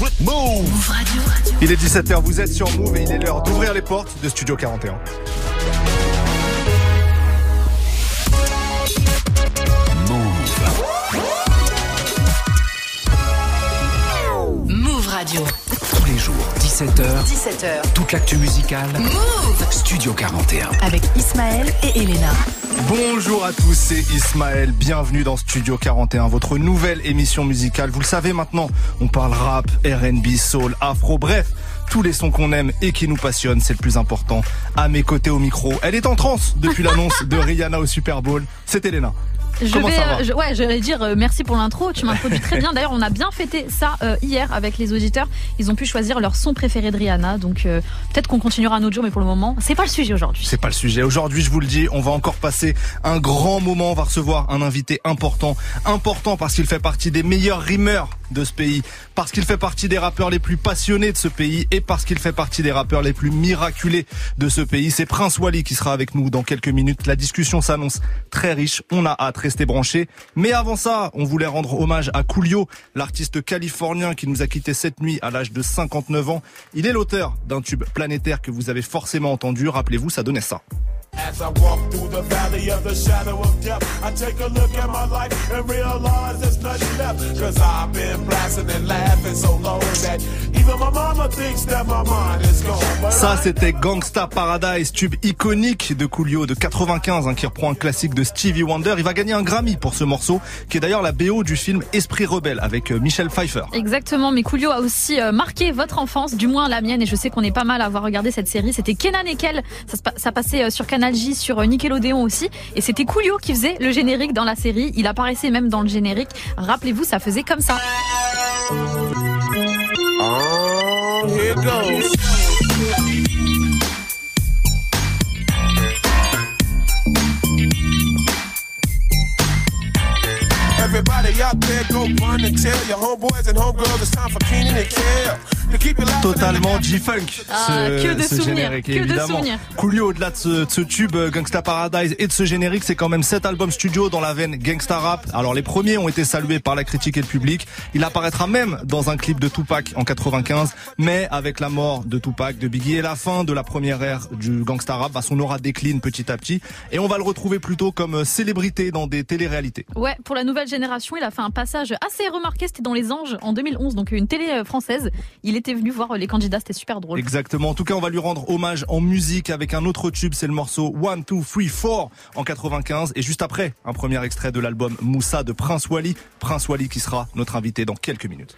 Move Radio. Il est 17h, vous êtes sur Move et il est l'heure d'ouvrir les portes de Studio 41. Move Radio. Tous les jours, 17h. 17h. Toute l'actu musicale. Move Studio 41. Avec Ismaël et Elena. Bonjour à tous, c'est Ismaël. Bienvenue dans Studio 41, votre nouvelle émission musicale. Vous le savez maintenant, on parle rap, RB, soul, afro, bref, tous les sons qu'on aime et qui nous passionnent, c'est le plus important. À mes côtés au micro, elle est en transe depuis l'annonce de Rihanna au Super Bowl. C'est Elena. Je Comment vais, ça va euh, je- ouais, j'allais dire euh, merci pour l'intro. Tu m'introduis très bien. D'ailleurs, on a bien fêté ça euh, hier avec les auditeurs. Ils ont pu choisir leur son préféré de Rihanna. Donc euh, peut-être qu'on continuera un autre jour, mais pour le moment, c'est pas le sujet aujourd'hui. C'est pas le sujet. Aujourd'hui, je vous le dis, on va encore passer un grand moment. On va recevoir un invité important. Important parce qu'il fait partie des meilleurs rimeurs de ce pays. Parce qu'il fait partie des rappeurs les plus passionnés de ce pays. Et parce qu'il fait partie des rappeurs les plus miraculés de ce pays. C'est Prince Wally qui sera avec nous dans quelques minutes. La discussion s'annonce très riche. On a hâte, Mais avant ça, on voulait rendre hommage à Coolio, l'artiste californien qui nous a quitté cette nuit à l'âge de 59 ans. Il est l'auteur d'un tube planétaire que vous avez forcément entendu. Rappelez-vous, ça donnait ça. As I walk through the valley of the shadow of death, I take a look at my life and realize there's nothing left. Cause I've been blasting and laughing so long that even my mama thinks that my mind is gone. But Ça, c'était Gangsta Paradise, tube iconique de Coolio de 95, hein, qui reprend un classique de Stevie Wonder. Il va gagner un Grammy pour ce morceau, qui est d'ailleurs la BO du film Esprit Rebelle avec euh, Michel Pfeiffer. Exactement, mais Coolio a aussi euh, marqué votre enfance, du moins la mienne, et je sais qu'on est pas mal à avoir regardé cette série. C'était Kenan et Kel, ça, ça passait euh, sur Canal J, sur euh, Nickelodeon aussi, et c'était Coolio qui faisait le générique dans la série. Il apparaissait même dans le générique. Rappelez-vous, ça faisait comme ça. Everybody out there go run and tell your homeboys and homegirls it's time for Keenan and Kel to keep you laughing. Totalement G-Funk, Ah, ce, que de ce souvenirs, générique, que de évidemment. Coolio, au-delà de ce, de ce tube euh, Gangsta Paradise et de ce générique, c'est quand même sept albums studio dans la veine Gangsta Rap. Alors les premiers ont été salués par la critique et le public. Il apparaîtra même dans un clip de Tupac en 95, mais avec la mort de Tupac, de Biggie et la fin de la première ère du Gangsta Rap, bah, son aura décline petit à petit et on va le retrouver plutôt comme euh, célébrité dans des téléréalités. Ouais, pour la nouvelle génération, il a fait un passage assez remarqué. C'était dans Les Anges en 2011, donc une télé euh, française. Il était venu voir euh, les candidats, c'était super drôle. Exactement. En tout cas, on va lui rendre hommage en musique avec un autre tube. C'est le morceau One, Two, Three, Four en 95. Et juste après, un premier extrait de l'album Moussa de Prince Wally. Prince Wally qui sera notre invité dans quelques minutes.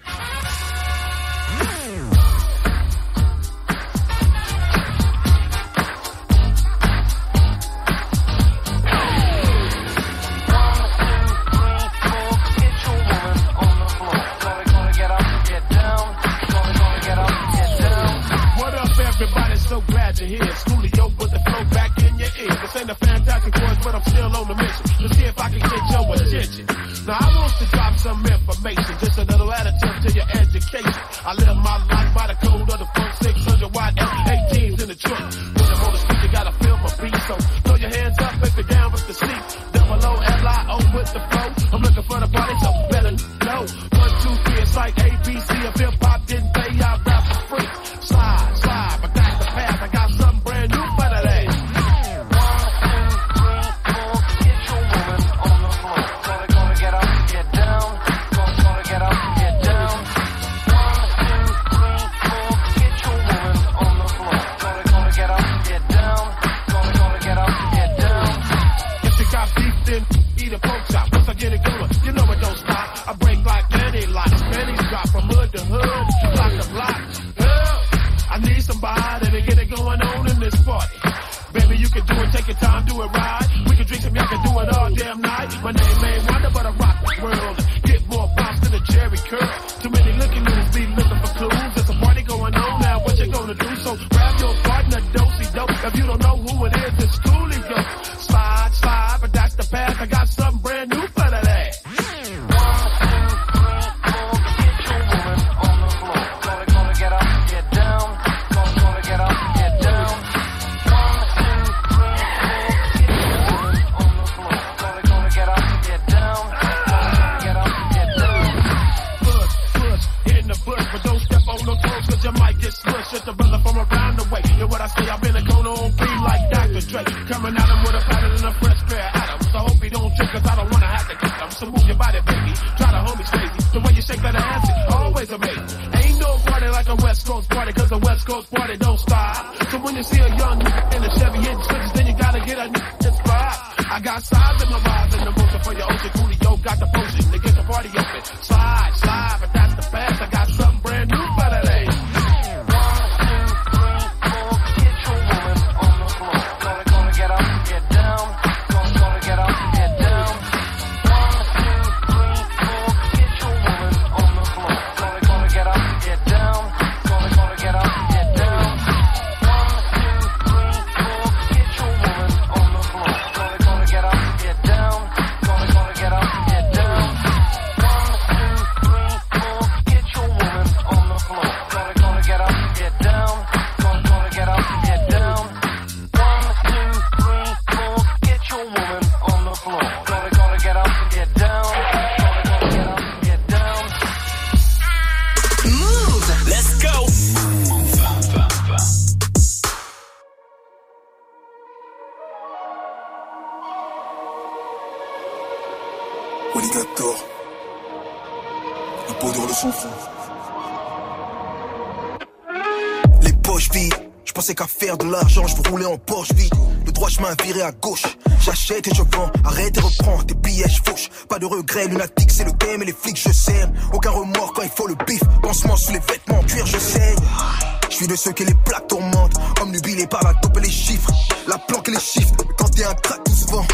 Alligator. La poudre de son fond. Les poches vides. Je pensais qu'à faire de l'argent, je rouler en Porsche vide. Le droit chemin viré à gauche. J'achète et je vends, arrête et reprends tes billets, je fauche. Pas de regret, lunatique, c'est le thème et les flics, je sers. Aucun remords quand il faut le bif. Pansement sous les vêtements en cuir, je saigne. Je suis de ceux qui les plaques tourmentent. Omnubilé par la dope et les chiffres. La planque et les chiffres. Quand un crack, tout se vend.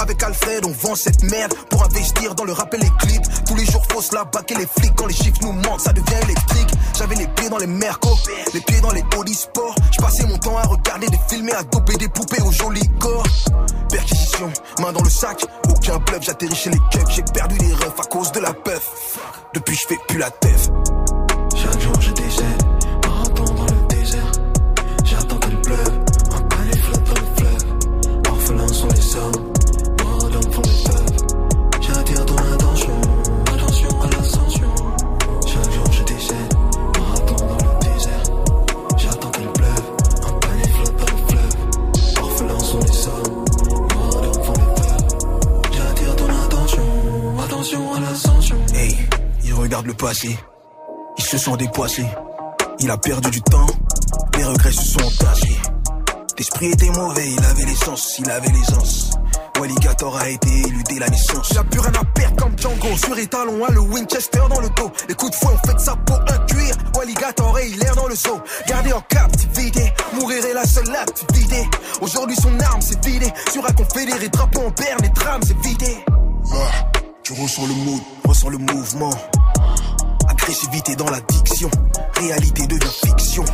Avec Alfred, on vend cette merde pour investir dans le rap et les clips. Tous les jours, faut se la baquer les flics. Quand les chiffres nous manquent, ça devient électrique. J'avais les pieds dans les mercos, les pieds dans les Audi Sport. Je passais mon temps à regarder des films et à doper des poupées aux jolis corps. Perquisition, main dans le sac, aucun bluff. J'atterris chez les keufs, j'ai perdu les refs à cause de la puff. Depuis, je fais plus la teuf. Chaque jour je décède, passé. Ils se sont dépoissés. Il a perdu du temps. Les regrets se sont entachés. L'esprit était mauvais, il avait l'essence, il avait l'aisance. Walligator a été élu dès la naissance. Il a plus rien à perdre comme Django. Sur étalon, a le Winchester dans le dos. Les coups de fouet ont fait de sa peau un cuir. Walligator et il l'air dans le zoo. Gardé en captivité, mourir est la seule activité. Aujourd'hui son arme s'est vidée. Sur un confédéré, drapeau en berne et trame s'est vidé. Ah, tu ressens le mood, ressens le mouvement. Agressivité dans la diction, réalité devient fiction.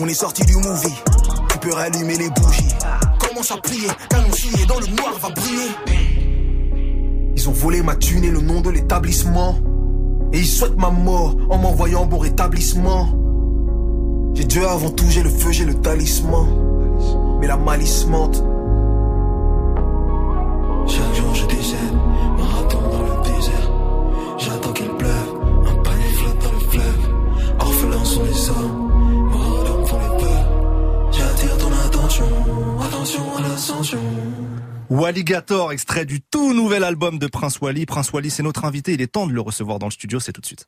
On est sorti du movie, tu peux rallumer les bougies. Commence à prier, canon scié dans le noir va briller. Ils ont volé ma thune et le nom de l'établissement. Et ils souhaitent ma mort en m'envoyant bon rétablissement. J'ai Dieu avant tout, j'ai le feu, j'ai le talisman. Mais la malice mente. L'ascension. Walligator, extrait du tout nouvel album de Prince Wally. Prince Wally, c'est notre invité. Il est temps de le recevoir dans le studio. C'est tout de suite.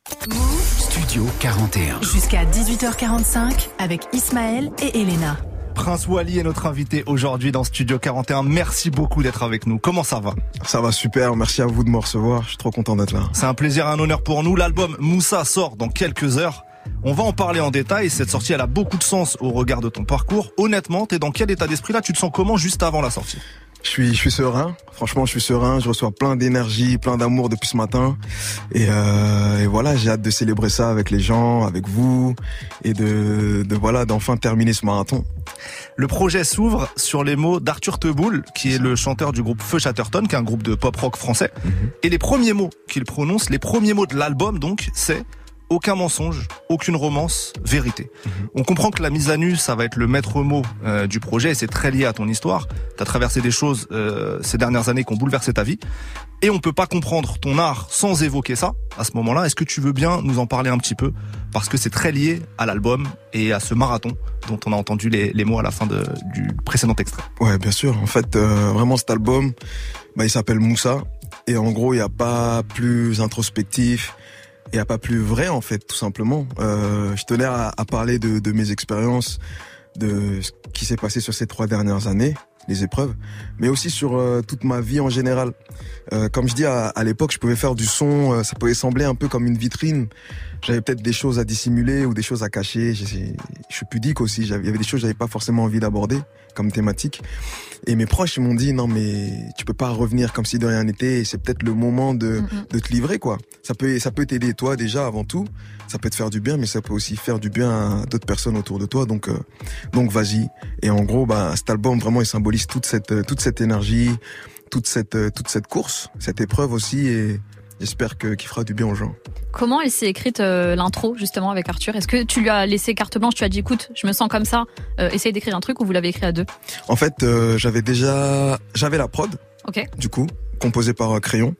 Studio 41. Jusqu'à 18h45 avec Ismaël et Elena. Prince Wally est notre invité aujourd'hui dans Studio 41. Merci beaucoup d'être avec nous. Comment ça va? Ça va super, merci à vous de me recevoir, je suis trop content d'être là. C'est un plaisir et un honneur pour nous. L'album Moussa sort dans quelques heures. On va en parler en détail. Cette sortie, elle a beaucoup de sens au regard de ton parcours. Honnêtement, t'es dans quel état d'esprit là? Tu te sens comment juste avant la sortie? Je suis, je suis serein, franchement je suis serein, je reçois plein d'énergie, plein d'amour depuis ce matin. Et, euh, et voilà, j'ai hâte de célébrer ça avec les gens, avec vous, et de, de voilà, d'enfin terminer ce marathon. Le projet s'ouvre sur les mots d'Arthur Teboul, qui est le chanteur du groupe Feu Chatterton, qui est un groupe de pop rock français. Et les premiers mots qu'il prononce, les premiers mots de l'album, donc, c'est aucun mensonge, aucune romance, vérité. On comprend que la mise à nu, ça va être le maître mot euh, du projet, et c'est très lié à ton histoire. T'as traversé des choses euh, ces dernières années qui ont bouleversé ta vie, et on peut pas comprendre ton art sans évoquer ça. À ce moment-là, est-ce que tu veux bien nous en parler un petit peu, parce que c'est très lié à l'album et à ce marathon dont on a entendu les, les mots à la fin de, du précédent extrait. Ouais, bien sûr. En fait, euh, vraiment cet album, bah, il s'appelle Moussa. Et en gros, il n'y a pas plus introspectif, il n'y a pas plus vrai en fait, tout simplement. Euh, je tenais à, à parler de, de mes expériences, de ce qui s'est passé sur ces trois dernières années, les épreuves, mais aussi sur euh, toute ma vie en général. Euh, comme je dis, à, à l'époque, je pouvais faire du son, euh, ça pouvait sembler un peu comme une vitrine. J'avais peut-être des choses à dissimuler ou des choses à cacher. Je, suis pudique aussi. Il y avait des choses que j'avais pas forcément envie d'aborder comme thématique. Et mes proches m'ont dit non mais tu peux pas revenir comme si de rien n'était. C'est peut-être le moment de, de te livrer quoi. Ça peut ça peut t'aider toi déjà avant tout. Ça peut te faire du bien, mais ça peut aussi faire du bien à d'autres personnes autour de toi. Donc euh, donc vas-y. Et en gros bah cet album vraiment il symbolise toute cette toute cette énergie, toute cette toute cette course, cette épreuve aussi et j'espère que qu'il fera du bien aux gens. Comment elle s'est écrite euh, l'intro justement avec Arthur? Est-ce que tu lui as laissé carte blanche Tu as dit écoute, je me sens comme ça, euh, essaye d'écrire un truc ou vous l'avez écrit à deux? En fait, euh, j'avais déjà j'avais la prod Ok. du coup, composé par Crayon.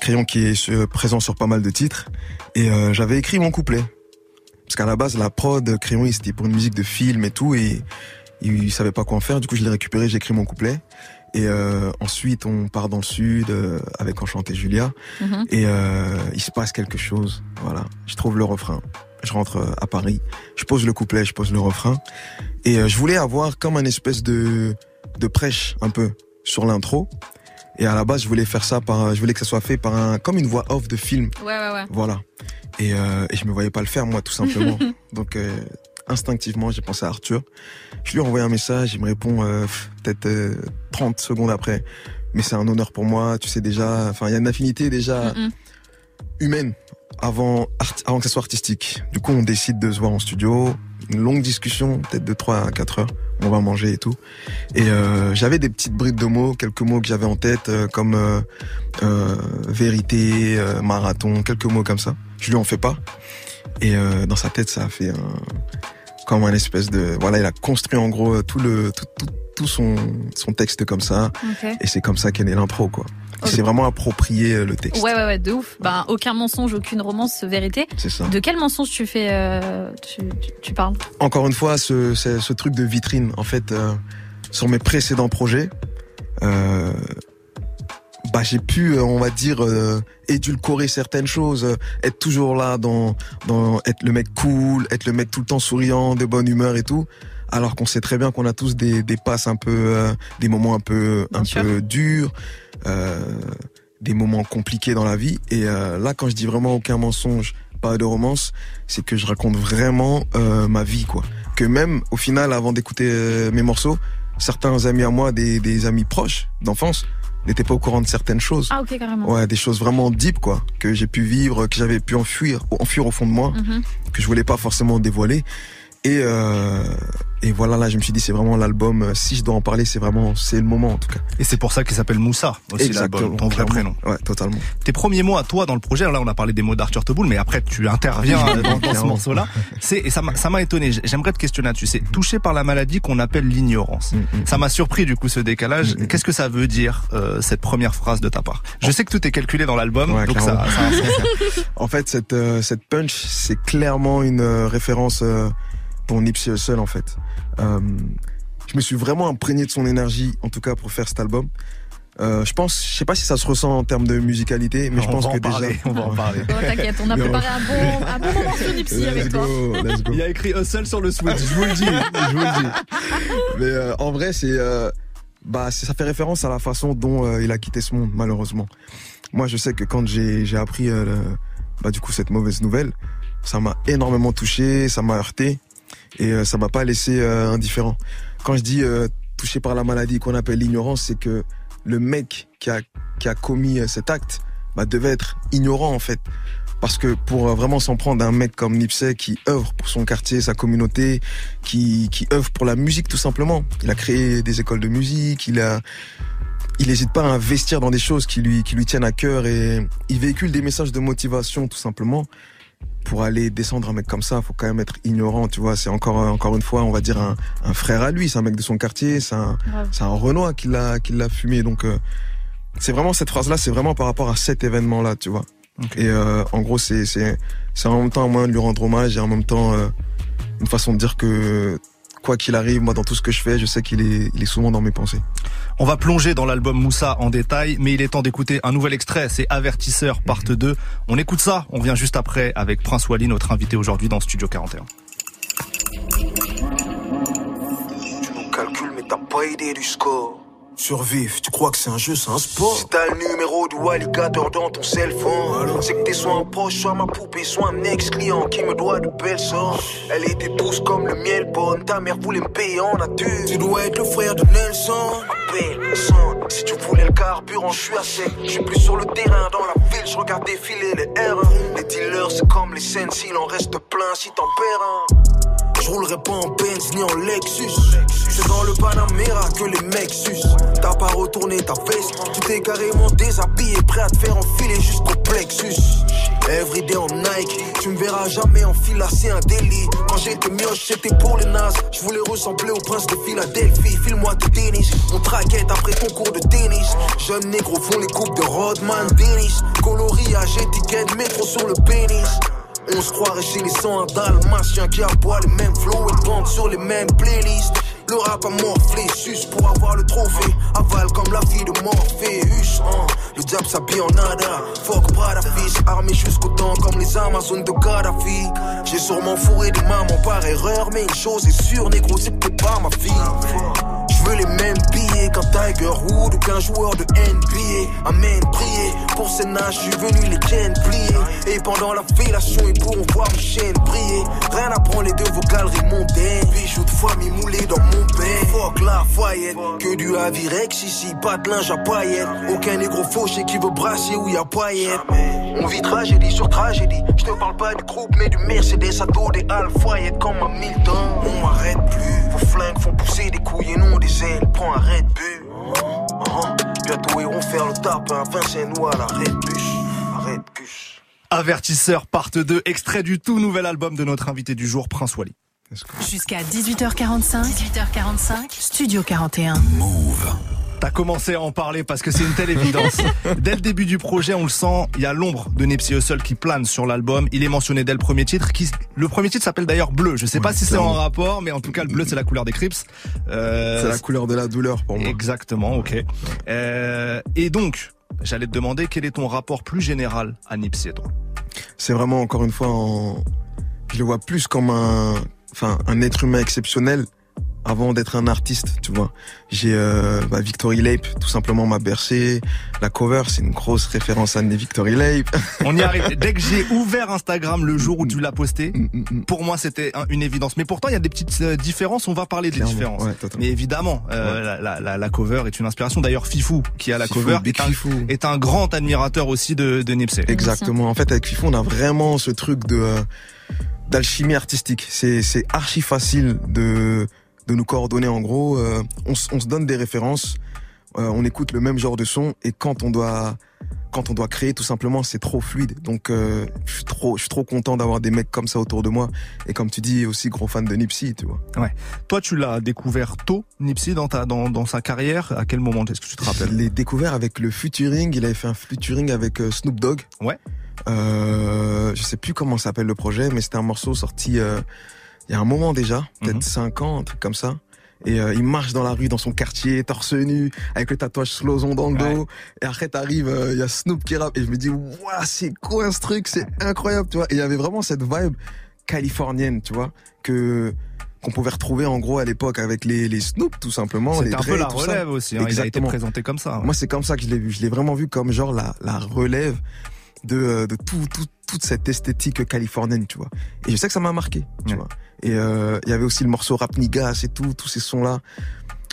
Crayon qui est présent sur pas mal de titres. Et j'avais écrit mon couplet. Parce qu'à la base, la prod, Crayon, c'était pour une musique de film et tout. Et il savait pas quoi en faire. Du coup, je l'ai récupéré, j'ai écrit mon couplet. Et euh, ensuite, on part dans le sud euh, avec Enchanté Julia. Mhm. Et euh, il se passe quelque chose. Voilà. Je trouve le refrain. Je rentre euh, à Paris. Je pose le couplet, je pose le refrain. Et euh, je voulais avoir comme un espèce de, de prêche un peu sur l'intro. Et à la base, je voulais faire ça par, je voulais que ça soit fait par un, comme une voix off de film. Ouais, ouais, ouais. Voilà. Et, euh, et je me voyais pas le faire, moi, tout simplement. Donc, euh, instinctivement, j'ai pensé à Arthur. Je lui ai envoyé un message, il me répond euh, peut-être euh, 30 secondes après. Mais c'est un honneur pour moi, tu sais déjà. Enfin, il y a une affinité déjà Mm, mm. humaine avant, avant que ça soit artistique. Du coup, on décide de se voir en studio. Une longue discussion, peut-être de 3 à 4 heures. On va manger et tout. Et euh, j'avais des petites brides de mots, quelques mots que j'avais en tête, euh, comme euh, euh, vérité, euh, marathon, quelques mots comme ça. Je lui en fais pas. Et euh, dans sa tête, ça a fait un, comme un espèce de, voilà, il a construit en gros tout le, tout, tout, tout son, son texte comme ça. Et c'est comme ça qu'est née l'intro, quoi. Il s'est vraiment approprié euh, le texte. Ouais, ouais, ouais, de ouf. Ben, aucun mensonge, aucune romance, vérité. C'est ça. De quel mensonge tu fais, euh, tu, tu, tu parles? Encore une fois, ce, ce, ce truc de vitrine, en fait, euh, sur mes précédents projets, euh, bah j'ai pu, euh, on va dire, euh, édulcorer certaines choses, euh, être toujours là dans, dans être le mec cool, être le mec tout le temps souriant, de bonne humeur et tout. Alors qu'on sait très bien qu'on a tous des, des passes un peu, euh, des moments un peu, Bien un sûr. peu durs, euh, des moments compliqués dans la vie. Et euh, là, quand je dis vraiment aucun mensonge, pas de romance, c'est que je raconte vraiment euh, ma vie, quoi. Que même au final, avant d'écouter mes morceaux, certains amis à moi, des, des amis proches d'enfance, n'étaient pas au courant de certaines choses. Ah, ok, carrément. Ouais, des choses vraiment deep, quoi, que j'ai pu vivre, que j'avais pu enfuir, enfuir au fond de moi, Mhm. que je voulais pas forcément dévoiler. Et euh, et voilà, là, je me suis dit, c'est vraiment l'album. euh, Si je dois en parler, c'est vraiment, c'est le moment en tout cas. Et c'est pour ça qu'il s'appelle Moussa aussi l'album, ton vrai prénom. Ouais, totalement. Tes premiers mots à toi dans le projet, là on a parlé des mots d'Arthur Teboul, mais après tu interviens euh, dans, dans ce morceau-là. C'est et ça m'a ça m'a étonné. J'aimerais te questionner là-dessus. C'est touché par la maladie qu'on appelle l'ignorance. Mm, mm. Ça m'a surpris du coup ce décalage. Mm. Qu'est-ce que ça veut dire euh, cette première phrase de ta part? Je sais que tout est calculé dans l'album, Ouais, donc ça, ça a un sens. En fait, cette euh, cette punch, c'est clairement une euh, référence pour Nipsey Hussle en fait. Euh, je me suis vraiment imprégné de son énergie, en tout cas pour faire cet album. Euh, je pense, je sais pas si ça se ressent en termes de musicalité, mais je On pense va que en parler, déjà. on va en parler. Oh, T'inquiète, on a préparé un bon, un bon moment sur Nipsey avec Let's toi. go, let's go. Il a écrit Hustle sur le switch, je vous le dis, je vous le dis. Mais euh, en vrai, c'est euh, bah ça fait référence à la façon dont euh, il a quitté ce monde, malheureusement. Moi, je sais que quand j'ai appris euh, le- bah du coup cette mauvaise nouvelle, ça m'a énormément touché, ça m'a heurté et euh, ça m'a pas laissé euh, indifférent. Quand je dis euh, touché par la maladie qu'on appelle l'ignorance, c'est que le mec qui a qui a commis cet acte bah, devait être ignorant en fait. Parce que pour vraiment s'en prendre à un mec comme Nipsey qui œuvre pour son quartier, sa communauté, qui, qui œuvre pour la musique tout simplement. Il a créé des écoles de musique, il a, il n'hésite pas à investir dans des choses qui lui, qui lui tiennent à cœur et il véhicule des messages de motivation tout simplement. Pour aller descendre un mec comme ça, faut quand même être ignorant, tu vois. C'est encore, encore une fois, on va dire un, un frère à lui, c'est un mec de son quartier, c'est un, c'est un Renoir qui l'a, qui l'a fumé. Donc, euh, c'est vraiment cette phrase-là, c'est vraiment par rapport à cet événement-là, tu vois. Et euh, en gros, c'est, c'est, c'est en même temps un moyen de lui rendre hommage et en même temps euh, une façon de dire que quoi qu'il arrive, moi dans tout ce que je fais, je sais qu'il est, il est souvent dans mes pensées. On va plonger dans l'album Moussa en détail, mais il est temps d'écouter un nouvel extrait, c'est Avertisseur part 2. Mhm. On écoute ça, on vient juste après avec Prince Wally, notre invité aujourd'hui dans Studio 41. Tu nous calcules mais t'as pas idée du score. Survivre, tu crois que c'est un jeu, c'est un sport. Si t'as le numéro du alligator dans ton cell phone C'est que t'es soit un proche, soit ma poupée, soit un ex-client qui me doit de belles sorts Elle était douce comme le miel bonne, ta mère voulait me payer en nature. Tu dois être le frère de Nelson. Appelle son, si tu voulais le carburant, je suis à sec Je suis plus sur le terrain, dans la ville, je regarde défiler les R Les dealers, c'est comme les scènes, s'il en reste plein, si t'en perds un. Je roulerai pas en Benz ni en Lexus. C'est dans le Panamera que les mecs sucent. T'as pas retourné ta veste, tu t'es carrément déshabillé, prêt à te faire enfiler jusqu'au plexus. Everyday en Nike, tu me verras jamais en c'est un délit. Quand j'étais mioche, c'était pour les nazes. Je voulais ressembler au prince de Philadelphie. File-moi tes tennis, on traquette après ton cours de tennis. Jeunes négros font les coupes de Rodman, Dennis. Coloriage, étiquette, métro sur le pénis. On se croirait chez les 101 dalmatiens qui aboient les mêmes flows et bandent sur les mêmes playlists. Le rap a morflé, sus pour avoir le trophée. Aval comme la fille de Morpheus. Hein. Le diable s'habille en nada. Fuck fils, armé jusqu'au temps comme les Amazones de Gaddafi. J'ai sûrement fourré des mamans par erreur, mais une chose est sûre, négro, c'est pas ma fille veux les mêmes billets qu'un Tiger Wood ou qu'un joueur de NBA. Amen, prier. Pour ces nages, je suis venu les chaînes plier. Et pendant la fellation, ils pourront voir mes chaînes briller. Rien à prendre les deux vocales mondaines. Bijoux de famille moulés dans mon bain. Fuck la foyette. Que du Avirex ici, pas de linge à paillettes. Aucun négro fauché qui veut brasser où y a paillettes. On vit tragédie sur tragédie. Je te parle pas du groupe, mais du Mercedes à dos des Alpha comme à Milton. On m'arrête plus. Vos flingues font pousser des couilles et non des ailes. Prends un Red Bull. Uh-huh. Bientôt ils vont faire le tapin. Vincent nous à la Red Red Bush. Avertisseur part 2, extrait du tout nouvel album de notre invité du jour, Prince Wally. Jusqu'à 18h45, 18h45, Studio 41. Move. T'as commencé à en parler parce que c'est une telle évidence. Dès le début du projet, on le sent, il y a l'ombre de Nipsey Hussle qui plane sur l'album. Il est mentionné dès le premier titre. Qui, le premier titre s'appelle d'ailleurs Bleu. Je sais pas si c'est en rapport, mais en tout cas, le bleu, c'est la couleur des Crips. Euh, c'est la couleur de la douleur pour moi. Exactement, ok. Euh, et donc, j'allais te demander quel est ton rapport plus général à Nipsey, toi? C'est vraiment, encore une fois, en... je le vois plus comme un, enfin, un être humain exceptionnel avant d'être un artiste, tu vois. J'ai euh, bah, Victory Lape, tout simplement m'a bercé. La cover, c'est une grosse référence à des Victory Lape. On y arrive. Dès que j'ai ouvert Instagram le jour où tu l'as posté, mm, mm, mm. pour moi c'était une évidence. Mais pourtant il y a des petites euh, différences. On va parler des différences. Mais évidemment, euh, la, la, la, cover est une inspiration. D'ailleurs, Fifou qui a la cover est un, est un, grand admirateur aussi de, de Nipsey. Exactement. En fait, avec Fifou, on a vraiment ce truc de euh, d'alchimie artistique. C'est c'est archi facile de de nous coordonner en gros. Euh, on, on, se donne des références, euh, on écoute le même genre de son et quand on doit quand on doit créer tout simplement c'est trop fluide. Donc euh, je suis trop je suis trop content d'avoir des mecs comme ça autour de moi. Et comme tu dis aussi gros fan de Nipsey tu vois. Ouais. Toi tu l'as découvert tôt Nipsey dans ta dans, dans sa carrière? À quel moment est-ce que tu te rappelles? Je l'ai découvert avec le featuring. Il avait fait un featuring avec Snoop Dogg. Ouais. Euh, je sais plus comment s'appelle le projet mais c'était un morceau sorti il y a un moment déjà, peut-être 5 mhm. ans, un truc comme ça. Et euh, il marche dans la rue, dans son quartier, torse nu, avec le tatouage Slozon dans le dos. Et après, t'arrives, euh, il y a Snoop qui rappe. Et je me dis, waouh, c'est quoi ce truc C'est incroyable, tu vois. Et il y avait vraiment cette vibe californienne, tu vois, que qu'on pouvait retrouver en gros à l'époque avec les, les Snoop tout simplement. C'est un peu la relève aussi. Hein, il a été présenté comme ça. Moi c'est comme ça que je l'ai vu. Je l'ai vraiment vu comme genre la, la relève de, euh, de tout, tout, toute cette esthétique californienne, tu vois. Et je sais que ça m'a marqué, tu vois. Et euh, il y avait aussi le morceau Rap Nigas et tout, tous ces sons-là.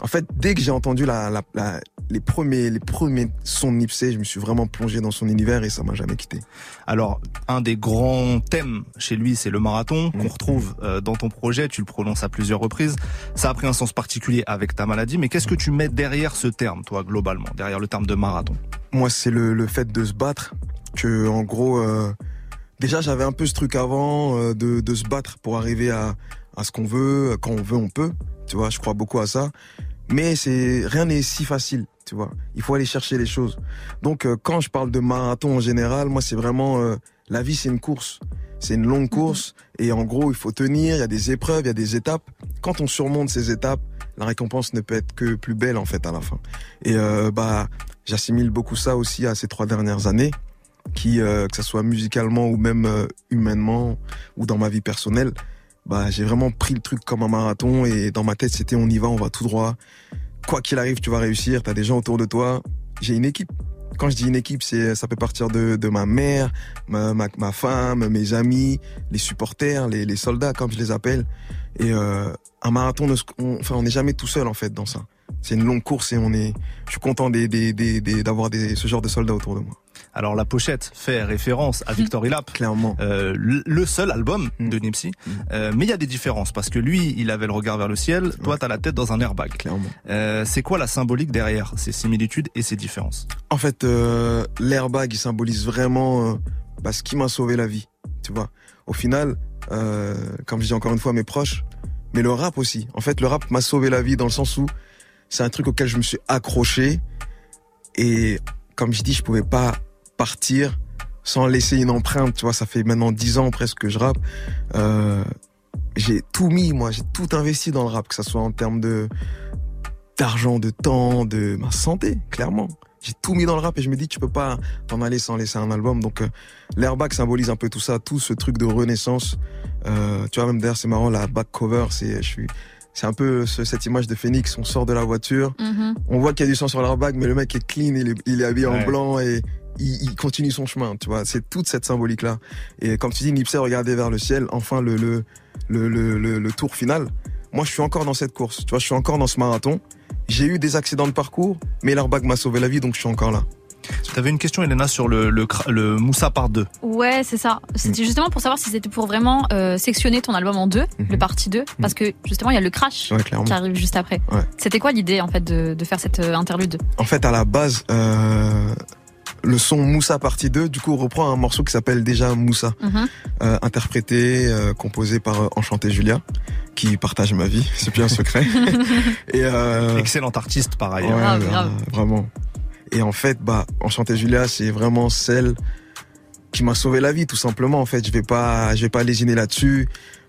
En fait, dès que j'ai entendu la, la, la, les premiers les premiers sons de Nipsey, je me suis vraiment plongé dans son univers et ça m'a jamais quitté. Alors, un des grands thèmes chez lui, c'est le marathon qu'on mmh. retrouve euh, dans ton projet. Tu le prononces à plusieurs reprises. Ça a pris un sens particulier avec ta maladie, mais qu'est-ce que tu mets derrière ce terme, toi, globalement, derrière le terme de marathon? Moi, c'est le, le fait de se battre. Que, en gros, euh, déjà j'avais un peu ce truc avant euh, de, de se battre pour arriver à, à ce qu'on veut, quand on veut, on peut. Tu vois, je crois beaucoup à ça. Mais c'est rien n'est si facile, tu vois. Il faut aller chercher les choses. Donc euh, quand je parle de marathon en général, moi c'est vraiment euh, la vie, c'est une course. C'est une longue course et en gros, il faut tenir, il y a des épreuves, il y a des étapes. Quand on surmonte ces étapes, la récompense ne peut être que plus belle en fait à la fin. Et euh, bah j'assimile beaucoup ça aussi à ces trois dernières années qui euh, que ce soit musicalement ou même euh, humainement ou dans ma vie personnelle, bah j'ai vraiment pris le truc comme un marathon et dans ma tête c'était on y va, on va tout droit. Quoi qu'il arrive, tu vas réussir, t'as des gens autour de toi. J'ai une équipe. Quand je dis une équipe, c'est ça peut partir de, de ma mère, ma, ma, femme, mes amis, les supporters, les, les soldats comme je les appelle. Et euh, un marathon, ne on, enfin on n'est jamais tout seul en fait dans ça. C'est une longue course et on est. Je suis content d'avoir ce genre de soldats autour de moi. Alors la pochette fait référence à Victor Ilap, Clairement. euh, le seul album Mm. de Nipsey. Mm. Euh, mais il y a des différences parce que lui, il avait le regard vers le ciel, toi, t'as la tête dans un airbag. Clairement. Euh, c'est quoi la symbolique derrière ces similitudes et ces différences? En fait, l'airbag, il symbolise vraiment bah, ce qui m'a sauvé la vie. Tu vois. Au final, comme je dis encore une fois, mes proches, mais le rap aussi. En fait, le rap m'a sauvé la vie dans le sens où c'est un truc auquel je me suis accroché et comme je dis, je pouvais pas partir sans laisser une empreinte. Tu vois, ça fait maintenant dix ans presque que je rappe. Euh, j'ai tout mis, moi, j'ai tout investi dans le rap, que ça soit en termes de d'argent, de temps, de ma santé, clairement. J'ai tout mis dans le rap et je me dis tu peux pas t'en aller sans laisser un album. Donc euh, l'airbag symbolise un peu tout ça, tout ce truc de renaissance. Euh, tu vois même d'ailleurs c'est marrant la back cover, c'est je suis c'est un peu ce- cette image de Phoenix, on sort de la voiture, Mhm. on voit qu'il y a du sang sur l'airbag mais le mec est clean, il est, il est habillé Ouais. en blanc et il, il continue son chemin, tu vois. C'est toute cette symbolique là. Et comme tu dis Nipsey regardait vers le ciel, enfin le le le, le, le- le tour final. Moi je suis encore dans cette course, tu vois, je suis encore dans ce marathon. J'ai eu des accidents de parcours, mais l'airbag m'a sauvé la vie, donc je suis encore là. T'avais une question, Elena, sur le, le, le Moussa par deux. Ouais, c'est ça. C'était justement pour savoir si c'était pour vraiment euh, sectionner ton album en deux, Mhm. le partie 2, parce que justement il y a le crash Ouais, qui arrive juste après. Ouais. C'était quoi l'idée en fait de, de faire cette euh, interlude? En fait, à la base, euh, le son Moussa partie 2, du coup, reprend un morceau qui s'appelle déjà Moussa, Mhm. euh, interprété, euh, composé par euh, Enchanté Julia, qui partage ma vie, c'est plus un secret. Et euh, Excellent artiste par ouais, ailleurs. Grave, euh, grave. vraiment. Et en fait, bah, Enchanté Julia, c'est vraiment celle qui m'a sauvé la vie, tout simplement. En fait, je vais pas, je vais pas lésiner là-dessus.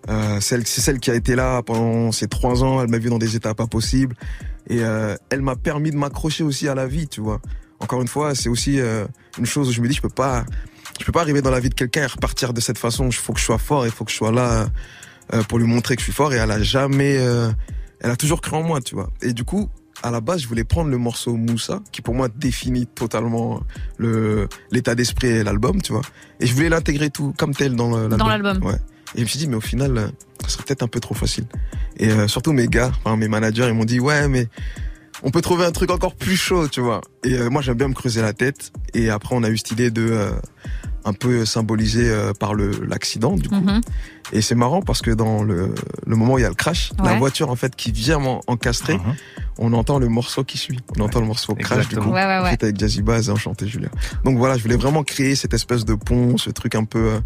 Euh, celle, c'est celle qui a été là pendant ces trois ans. Elle m'a vu dans des états pas possibles, et euh, elle m'a permis de m'accrocher aussi à la vie, tu vois. Encore une fois, c'est aussi euh, une chose où je me dis, je peux pas, je peux pas arriver dans la vie de quelqu'un et repartir de cette façon. Il faut que je sois fort, il faut que je sois là euh, pour lui montrer que je suis fort. Et elle a jamais, euh, elle a toujours cru en moi, tu vois. Et du coup, à la base, je voulais prendre le morceau Moussa, qui pour moi définit totalement le l'état d'esprit et l'album, tu vois. Et je voulais l'intégrer tout comme tel dans l'album. Dans l'album. Ouais. Et je me suis dit, mais au final, euh, ça serait peut-être un peu trop facile. Et euh, surtout mes gars, enfin mes managers, ils m'ont dit, ouais, mais on peut trouver un truc encore plus chaud, tu vois. Et euh, moi, j'aime bien me creuser la tête. Et après, on a eu cette idée de euh, un peu symboliser euh, par le l'accident, du coup. Mhm. Et c'est marrant parce que dans le, le moment où il y a le crash, la voiture en fait qui vient m'en- encastrer, Mhm. on entend le morceau qui suit. On entend le morceau crash du coup. Ouais, ouais, ouais. fait avec Jazzy Bass et Enchanté Julien. Donc voilà, je voulais vraiment créer cette espèce de pont, ce truc un peu euh,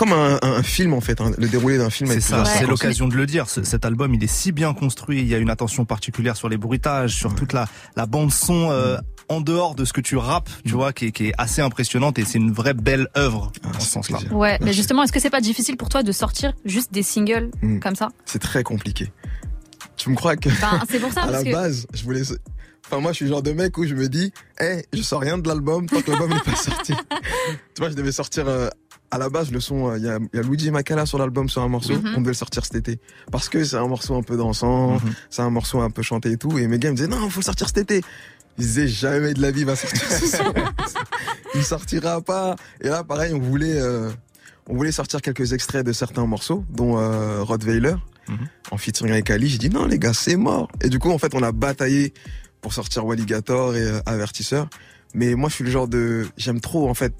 comme un, un- un film en fait, hein, le déroulé d'un film. C'est ça, c'est l'occasion de le dire. Ce- Cet album, il est si bien construit. Il y a une attention particulière sur les bruitages, sur toute la, la bande son euh, en dehors de ce que tu rappes, tu vois, qui est, qui est assez impressionnante et c'est une vraie belle œuvre Ah, en ce c'est sens-là. Ouais, mais justement, est-ce que c'est pas difficile pour toi de sortir juste des singles Mm. comme ça? C'est très compliqué. Tu me crois que Ben, c'est pour ça à parce la que base, je voulais. Enfin, moi, je suis le genre de mec où je me dis, eh, je sors rien de l'album tant que l'album n'est pas sorti. tu vois, je devais sortir. euh, à la base, le son, euh, il y, a, il y a Luigi Macala sur l'album sur un morceau. Mhm. On devait le sortir cet été parce que c'est un morceau un peu dansant, Mhm. c'est un morceau un peu chanté et tout. Et mes gars me disaient, non, faut le sortir cet été. Ils disaient jamais de la vie il va sortir ce son. il sortira pas. Et là, pareil, on voulait, euh, on voulait sortir quelques extraits de certains morceaux, dont euh, Rottweiler, Mhm. en featuring avec Ali. J'ai dit non, les gars, c'est mort. Et du coup, en fait, on a bataillé pour sortir Walligator et euh, Avertisseur. Mais moi, je suis le genre de, j'aime trop en fait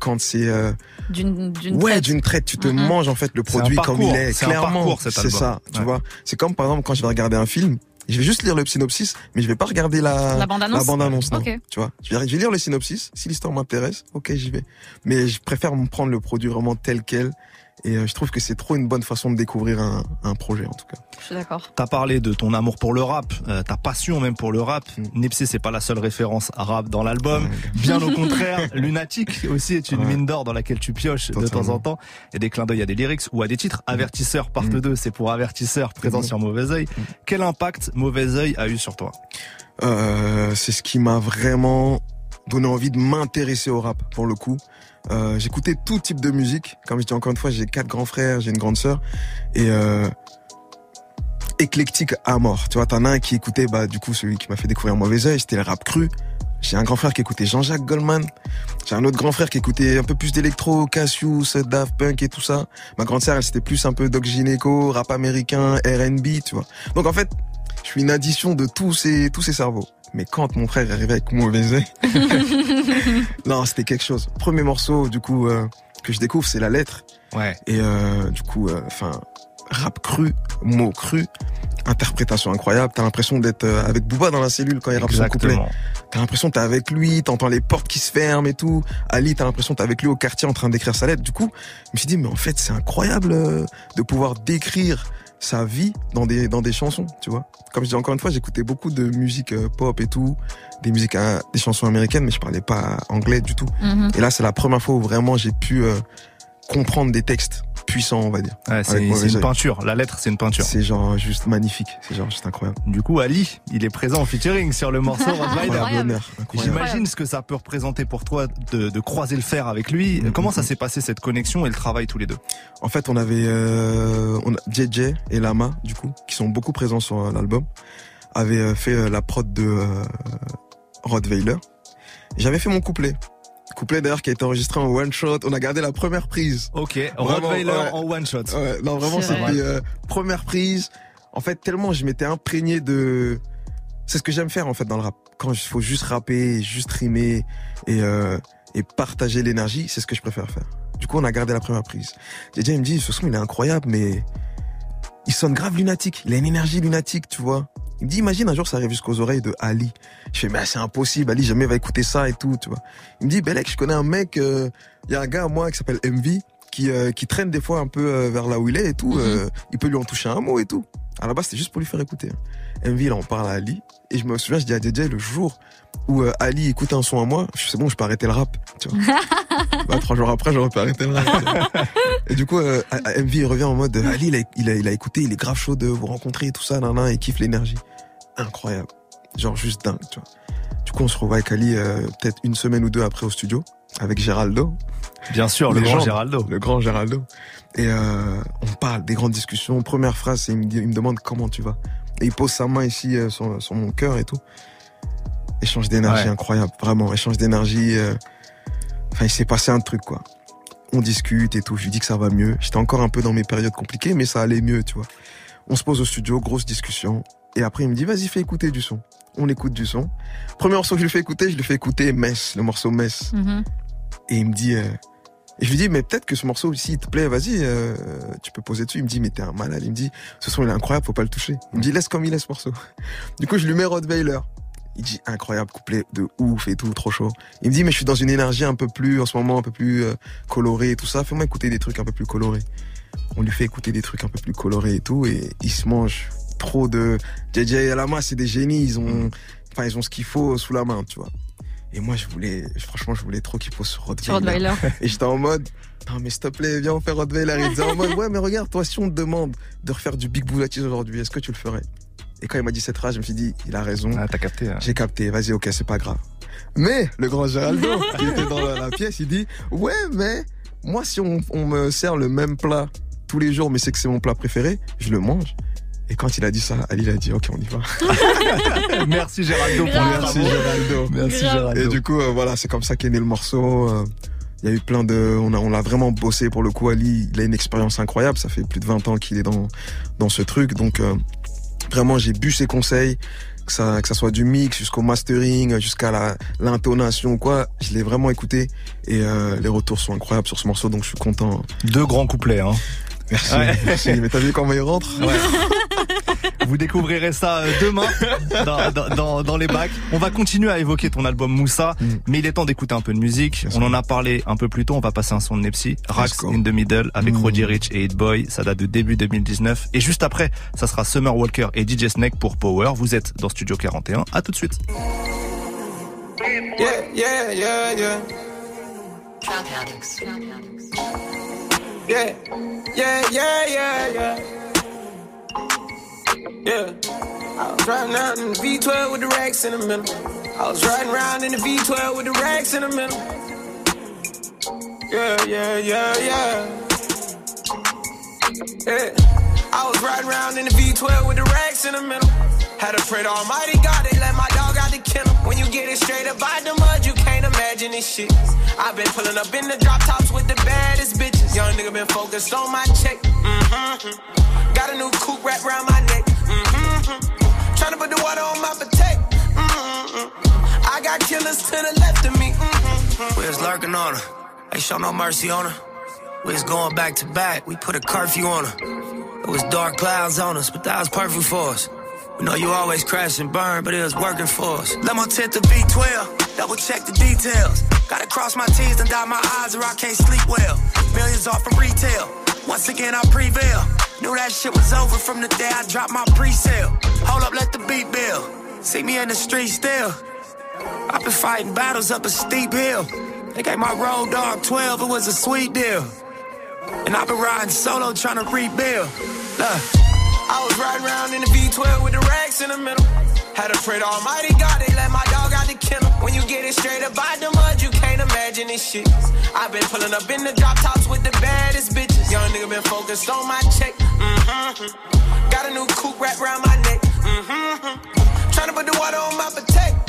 quand c'est euh, d'une d'une ouais traite. d'une traite, tu te manges en fait le produit comme il est. c'est un Clairement, parcours, cet c'est ça. Tu Ouais. vois, c'est comme par exemple quand je vais regarder un film, je vais juste lire le synopsis, mais je vais pas regarder la la bande annonce. la bande annonce. Non. Ok. Tu vois, je vais, je vais lire le synopsis. Si l'histoire m'intéresse, ok, j'y vais. Mais je préfère me prendre le produit vraiment tel quel Et euh, je trouve que c'est trop une bonne façon de découvrir un, un projet en tout cas. Je suis d'accord. T'as parlé de ton amour pour le rap, euh, ta passion même pour le rap. Mm. Nipsey, c'est pas la seule référence rap dans l'album. Ouais. Bien au contraire, Lunatic aussi est une Ouais. mine d'or dans laquelle tu pioches de temps en temps. Et des clins d'œil à des lyrics ou à des titres. Avertisseur, part Mm. 2, c'est pour Avertisseur, présent Mm. sur Mauvais Oeil. Quel impact Mauvais Oeil a eu sur toi Euh, c'est ce qui m'a vraiment donné envie de m'intéresser au rap pour le coup. Euh, J'écoutais tout type de musique. Comme je dis encore une fois, j'ai quatre grands frères, j'ai une grande sœur et euh, éclectique à mort. Tu vois, t'en as un qui écoutait, bah du coup celui qui m'a fait découvrir Mauvais Oeil, c'était le rap cru. J'ai un grand frère qui écoutait Jean-Jacques Goldman. J'ai un autre grand frère qui écoutait un peu plus d'électro, Cassius, Daft Punk et tout ça. Ma grande sœur, elle c'était plus un peu Doc Gineco, rap américain, R&B, tu vois. Donc en fait, je suis une addition de tous ces tous ces cerveaux. Mais quand mon frère est arrivé avec Mauvais Oeil, non, c'était quelque chose. Premier morceau, du coup, euh, que je découvre, c'est la lettre. Ouais. Et euh, du coup, euh, enfin, rap cru, mots cru, interprétation incroyable. T'as l'impression d'être euh, avec Booba dans la cellule quand il rappe son couplet. T'as l'impression que t'es avec lui, t'entends les portes qui se ferment et tout. Ali, t'as l'impression que t'es avec lui au quartier en train d'écrire sa lettre. Du coup, je me suis dit, mais en fait, c'est incroyable euh, de pouvoir décrire sa vie dans des dans des chansons, tu vois. Comme je dis encore une fois, j'écoutais beaucoup de musique euh, pop et tout, des musiques, des chansons américaines, mais je parlais pas anglais du tout. Mhm. Et là, c'est la première fois où vraiment j'ai pu euh, comprendre des textes puissants, on va dire. Ouais, c'est une Oeil. peinture. La lettre, c'est une peinture. C'est genre juste magnifique, c'est genre juste incroyable. Du coup, Ali, il est présent en featuring sur le morceau. J'imagine ce que ça peut représenter pour toi de, de croiser le fer avec lui. Mhm. Comment ça s'est passé cette connexion et le travail tous les deux? En fait, on avait euh, on a JJ et Lama, du coup, qui sont beaucoup présents sur euh, l'album, avaient euh, fait euh, la prod de euh, Rottweiler. J'avais fait mon couplet. Couplet d'ailleurs qui a été enregistré en one shot. On a gardé la première prise. Ok, Vraiment, Rottweiler ouais. en one shot. Ouais, non, vraiment, C'est c'était euh, première prise. En fait, tellement je m'étais imprégné de... C'est ce que j'aime faire, en fait, dans le rap. Quand il faut juste rapper, juste rimer et, euh, et partager l'énergie, c'est ce que je préfère faire. Du coup, on a gardé la première prise. JJ, il me dit, ce son, il est incroyable, mais il sonne grave lunatique. Il a une énergie lunatique, tu vois. Il me dit, imagine un jour, ça arrive jusqu'aux oreilles de Ali. Je fais, mais c'est impossible, Ali jamais va écouter ça et tout, tu vois. Il me dit, Belek, je connais un mec, euh, il y a un gars, moi, qui s'appelle MV, qui, euh, qui traîne des fois un peu euh, vers là où il est et tout. Mhm. euh, il peut lui en toucher un mot et tout. À la base, c'était juste pour lui faire écouter. MV, là, on parle à Ali. Et je me souviens, je dis à DJ le jour où euh, Ali écoute un son à moi, je- c'est bon, je peux arrêter le rap. Tu vois. bah, trois jours après, j'aurais pu arrêter le rap. et du coup, euh, MV, il revient en mode Ali, il a, il, a, il a écouté, il est grave chaud de vous rencontrer et tout ça, nan, nan, il kiffe l'énergie. Incroyable. Genre juste dingue, tu vois. Du coup, on se revoit avec Ali euh, peut-être une semaine ou deux après au studio, avec Géraldo Bien sûr, le grand. Géraldo. le grand Géraldo. Et euh, on parle des grandes discussions. Première phrase, c'est il me, dit- il me demande comment tu vas. Et il pose sa main ici euh, sur, sur mon cœur et tout. Échange d'énergie Ouais. incroyable, vraiment. Échange d'énergie. euh, Enfin, il s'est passé un truc, quoi. On discute et tout. Je lui dis que ça va mieux. J'étais encore un peu dans mes périodes compliquées, mais ça allait mieux, tu vois. On se pose au studio, grosse discussion. Et après, il me dit, vas-y, fais écouter du son. On écoute du son. Premier morceau que je lui fais écouter, je lui fais écouter Mess, le morceau Mess. Mhm. Et il me dit, euh, et je lui dis, mais peut-être que ce morceau ici, il te plaît, vas-y, euh, tu peux poser dessus. Il me dit, mais t'es un malade. Il me dit, ce son, il est incroyable, faut pas le toucher. Il me dit, laisse comme il est ce morceau. Du coup, je lui mets Rottweiler. Il dit, incroyable, couplet de ouf et tout, trop chaud. Il me dit, mais je suis dans une énergie un peu plus, en ce moment, un peu plus euh, colorée et tout ça. Fais-moi écouter des trucs un peu plus colorés. On lui fait écouter des trucs un peu plus colorés et tout, et il se mange trop de... JJ et Alama, c'est des génies, ils ont, enfin, ils ont ce qu'il faut sous la main, tu vois. Et moi, je voulais, franchement, je voulais trop qu'il pose sur Rottweiler. Rottweiler. Et j'étais en mode, non mais s'il te plaît, viens on fait Rottweiler. Il disait en mode, ouais mais regarde, toi si on te demande de refaire du Big Bullatiz aujourd'hui, est-ce que tu le ferais? Et quand il m'a dit cette phrase, je me suis dit, il a raison. Ah, t'as capté. hein. J'ai capté, vas-y, ok, c'est pas grave. Mais le grand Géraldo, qui était dans la, la pièce, il dit, ouais mais moi si on, on me sert le même plat tous les jours, mais c'est que c'est mon plat préféré, je le mange. Et quand il a dit ça, Ali il a dit, ok, on y va. Merci Géraldo pour. Merci. Géraldo. Merci. Géraldo. Et du coup, euh, voilà, c'est comme ça qu'est né le morceau. euh, Il y a eu plein de, on a, on l'a vraiment bossé pour le coup. Ali, il a une expérience incroyable. Ça fait plus de 20 ans qu'il est dans dans ce truc. Donc euh, vraiment, j'ai bu ses conseils, que ça que ça soit du mix jusqu'au mastering, jusqu'à la l'intonation ou quoi. Je l'ai vraiment écouté et euh, les retours sont incroyables sur ce morceau. Donc je suis content. Deux grands couplets. Hein. Merci. Ouais. merci. Mais t'as vu comment il rentre? Vous découvrirez ça euh, demain dans, les bacs. On va continuer à évoquer ton album Moussa, mm. mais il est temps d'écouter un peu de musique. On en a parlé un peu plus tôt. On va passer un son de Nepsi, Rax in the Middle avec mmh. Roddy Rich et Hit Boy. Ça date de début 2019. Et juste après, ça sera Summer Walker et DJ Snake pour Power. Vous êtes dans Studio 41. À tout de suite. Yeah, yeah, yeah, yeah. Yeah, yeah, yeah, yeah, yeah. Yeah. I was riding around in the V12 with the racks in the middle. I was riding around in the V12 with the racks in the middle. Yeah, yeah, yeah, yeah. Yeah. I was riding around in the V12 with the racks in the middle. Had to pray to Almighty God, they let my dog out the kennel. When you get it straight up by the mud, you can't imagine this shit. I've been pulling up in the drop tops with the baddest bitches. Young nigga been focused on my check. Mm-hmm. Got a new coupe wrapped around my neck. Mm-hmm. Trying put the water on my potato. Mm-hmm. I got killers to the left of me. Mm-hmm. We was lurking on her. Ain't show no mercy on her. We was going back to back. We put a curfew on her. It was dark clouds on us, but that was perfect for us. Know you always crash and burn, but it was working for us. Let my tent to V12, double check the details. Gotta cross my T's and dot my I's or I can't sleep well. Millions off from retail. Once again, I prevail. Knew that shit was over from the day I dropped my pre-sale. Hold up, let the beat build. See me in the street still. I've been fighting battles up a steep hill. They gave my road dog 12, it was a sweet deal. And I've been riding solo trying to rebuild. Look. I was riding around in the V12 with the racks in the middle. Had to pray to Almighty God, they let my dog out the kennel. When you get it straight up by the mud, you can't imagine this shit. I've been pulling up in the drop tops with the baddest bitches. Young nigga been focused on my check. Mm-hmm. Got a new coupe wrapped around my neck. Mm-hmm. Trying to put the water on my potato.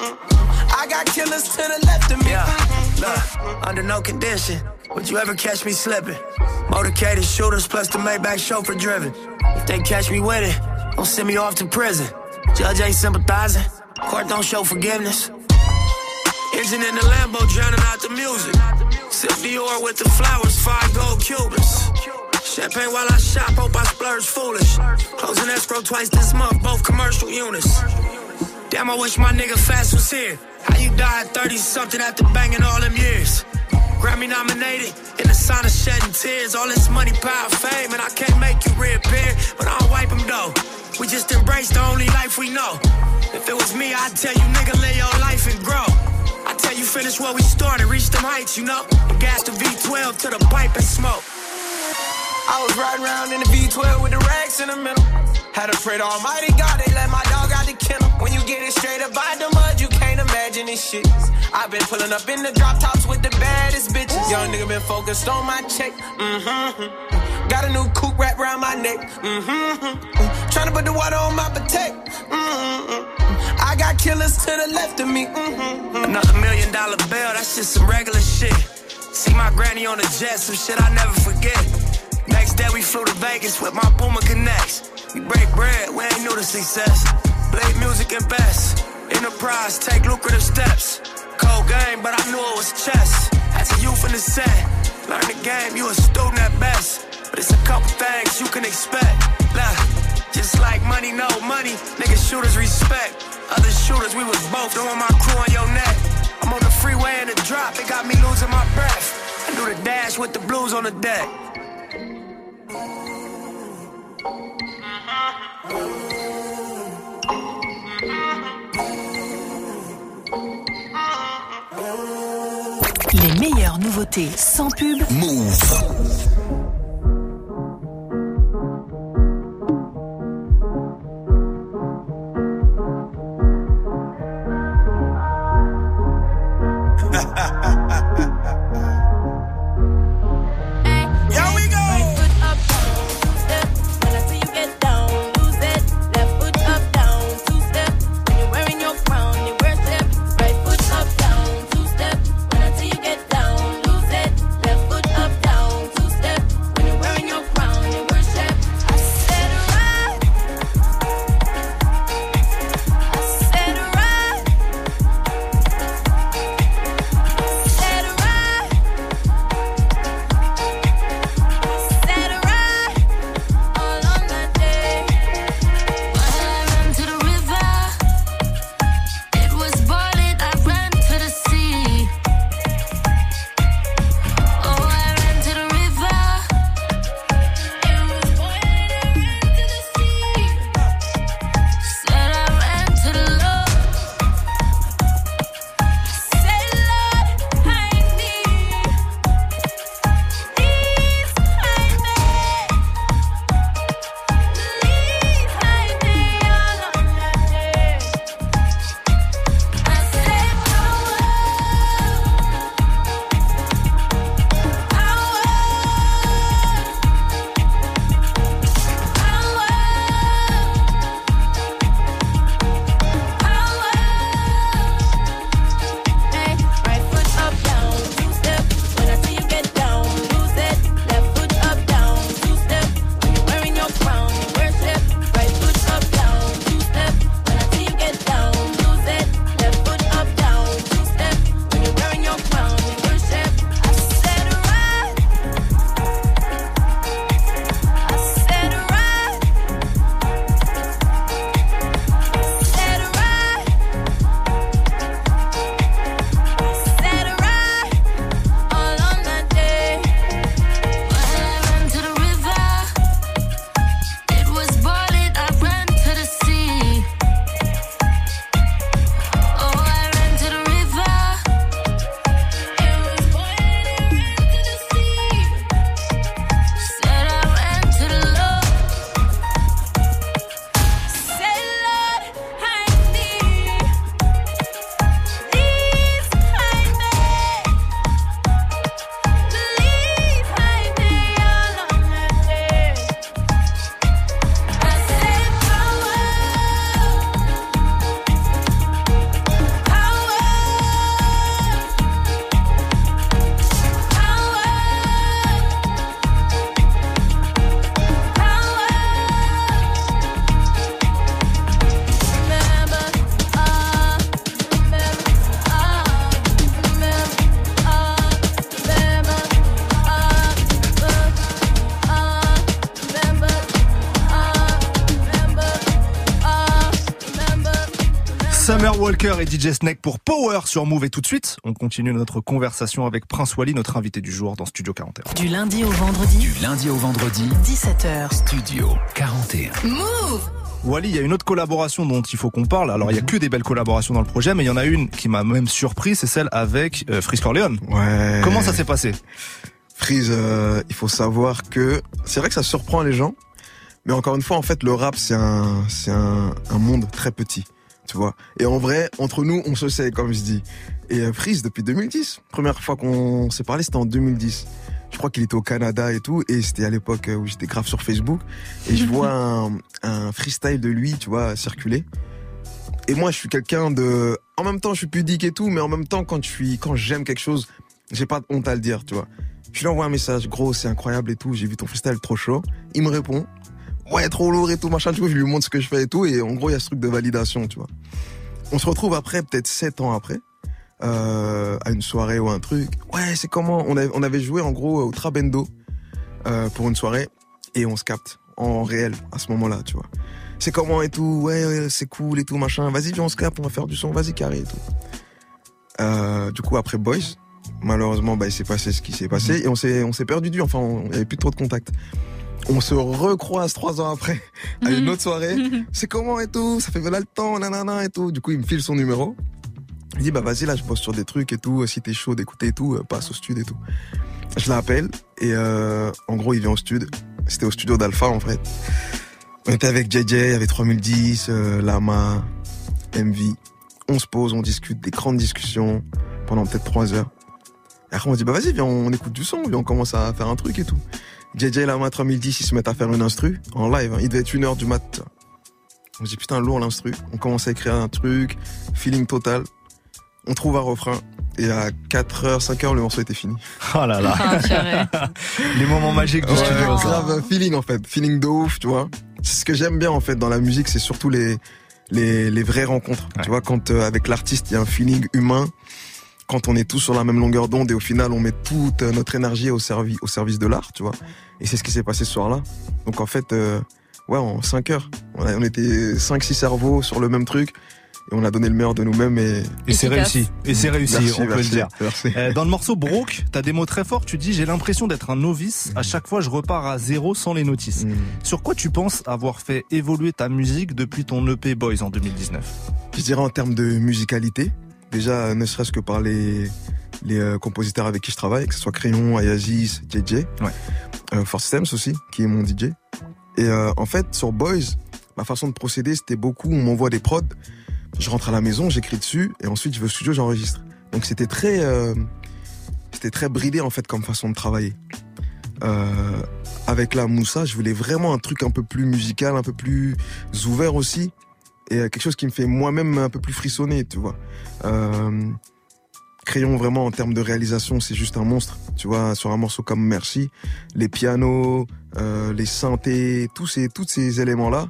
I got killers to the left of me. Yeah. Look, under no condition would you ever catch me slipping? Motorcaded shooters plus the Maybach chauffeur driven. If they catch me with it, don't send me off to prison. Judge ain't sympathizing, court don't show forgiveness. Engine in the Lambo drowning out the music. Sip Dior with the flowers, five gold Cubans. Champagne while I shop, hope I splurge foolish. Closing escrow twice this month, both commercial units. Damn, I wish my nigga Fast was here. How you died 30 something after banging all them years? Grammy nominated, in the sign of shedding tears. All this money, power, fame, and I can't make you reappear, but I'll wipe them though. We just embrace the only life we know. If it was me, I'd tell you, nigga, live your life and grow. I tell you, finish where we started, reach them heights, you know. And gas the V12 to the pipe and smoke. I was riding around in the V12 with the racks in the middle. Had to pray to Almighty God, they let my dog out the kennel. When you get it straight up by the mud, you can't imagine this shit. I've been pulling up in the drop tops with the baddest bitches. Young nigga been focused on my check. Mm-hmm. Got a new coupe wrapped around my neck. Mm-hmm. Trying to put the water on my potato. Mm-hmm. I got killers to the left of me. Mm-hmm. Another million dollar bill, that's just some regular shit. See my granny on the jet, some shit I never forget. Next day we flew to Vegas with my boomer Connects. We break bread, we ain't new to success. Blade music and best. Enterprise, take lucrative steps. Cold game, but I knew it was chess. As a youth in the set, learn the game, you a student at best. But it's a couple things you can expect. Nah, just like money, no money, niggas shooters respect. Other shooters, we was both doing my crew on your neck. I'm on the freeway in the drop, it got me losing my breath. I do the dash with the blues on the deck. Les meilleures nouveautés sans pub. Move. Walker et DJ Snake pour Power sur Move et tout de suite, on continue notre conversation avec Prince Wally, notre invité du jour dans Studio 41. Du lundi au vendredi. Du lundi au vendredi. 17h. Studio 41. Move Wally, il y a une autre collaboration dont il faut qu'on parle. Alors, il y a que des belles collaborations dans le projet, mais il y en a une qui m'a même surpris, c'est celle avec euh, Freeze Corleone. Ouais. Comment ça s'est passé? Freeze, euh, il faut savoir que c'est vrai que ça surprend les gens, mais encore une fois, en fait, le rap c'est un c'est un, un monde très petit, tu vois. Et en vrai, entre nous, on se sait, comme je dis. Et euh, Freeze depuis 2010, première fois qu'on s'est parlé, c'était en 2010. Je crois qu'il était au Canada et tout, et c'était à l'époque où j'étais grave sur Facebook, et je vois un, un freestyle de lui, tu vois, circuler. Et moi, je suis quelqu'un de, en même temps, je suis pudique et tout, mais en même temps, quand je suis, quand j'aime quelque chose, j'ai pas de honte à le dire, tu vois. Je lui envoie un message, gros, c'est incroyable et tout, j'ai vu ton freestyle trop chaud. Il me répond, ouais, trop lourd et tout, machin, tu vois, je lui montre ce que je fais et tout, et en gros, il y a ce truc de validation, tu vois. On se retrouve après, peut-être sept ans après, euh, à une soirée ou un truc. Ouais, c'est comment? On, avait- on avait joué en gros au Trabendo euh, pour une soirée, et on se capte en réel à ce moment-là, tu vois. C'est comment et tout, ouais, c'est cool et tout, machin. Vas-y, viens, on se capte, on va faire du son, vas-y, carré et tout. Euh, du coup, après Boys, malheureusement, bah, il s'est passé ce qui s'est passé et on s'est, perdu du, enfin, on- il n'y avait plus trop de contact. On se recroise trois ans après à une autre soirée. C'est comment et tout, ça fait voilà le temps, nanana et tout. Du coup, il me file son numéro. Il dit, bah, vas-y, là, je bosse sur des trucs et tout. Si t'es chaud d'écouter et tout, euh, passe au studio et tout. Je l'appelle et, euh, en gros, il vient au studio. C'était au studio d'Alpha, en fait. On était avec JJ, il y avait 3010, euh, Lama, MV. On se pose, on discute, des grandes discussions pendant peut-être trois heures. Et après, on dit, bah vas-y, viens, on écoute du son, viens, on commence à faire un truc et tout. JJ, Lama, 3010, ils se mettent à faire une instru en live. hein. Il devait être une heure du mat. On se dit, putain, lourd l'instru. On commence à écrire un truc, feeling total. On trouve un refrain. Et à 4h, 5h, le morceau était fini. Oh là là. Ah. Les moments magiques du Ouais, studio. ça. grave feeling en fait, feeling de ouf, tu vois. C'est ce que j'aime bien en fait dans la musique, c'est surtout les les, les vraies rencontres. Ouais. Tu vois, quand euh, avec l'artiste il y a un feeling humain, quand on est tous sur la même longueur d'onde et au final on met toute notre énergie au service au service de l'art, tu vois. Et c'est ce qui s'est passé ce soir-là. Donc en fait, euh, ouais, en 5 heures, on, a- on était 5-6 cerveaux sur le même truc et on a donné le meilleur de nous-mêmes et Et c'est réussi. Et c'est réussi, Merci, on peut merci, le dire. merci. Euh, Dans le morceau Broke, t'as des mots très forts. Tu dis j'ai l'impression d'être un novice. À chaque fois, je repars à zéro sans les notices. Mm. Sur quoi tu penses avoir fait évoluer ta musique depuis ton EP Boys en 2019 Je dirais en termes de musicalité, déjà ne serait-ce que par les, les euh, compositeurs avec qui je travaille, que ce soit Crayon, Ayazis, JJ, Ouais. euh, Force Stems aussi, qui est mon DJ. Et euh, en fait, sur Boys, ma façon de procéder, c'était beaucoup, on m'envoie des prods, je rentre à la maison, j'écris dessus, et ensuite je vais au studio, j'enregistre. Donc c'était très, c'était très bridé en fait comme façon de travailler. Avec la Moussa, je voulais vraiment un truc un peu plus musical, un peu plus ouvert aussi et euh, quelque chose qui me fait moi-même un peu plus frissonner, tu vois. Euh, Crayon vraiment en termes de réalisation, c'est juste un monstre, tu vois. Sur un morceau comme Merci, les pianos, euh, les synthés, tous ces tous ces éléments là.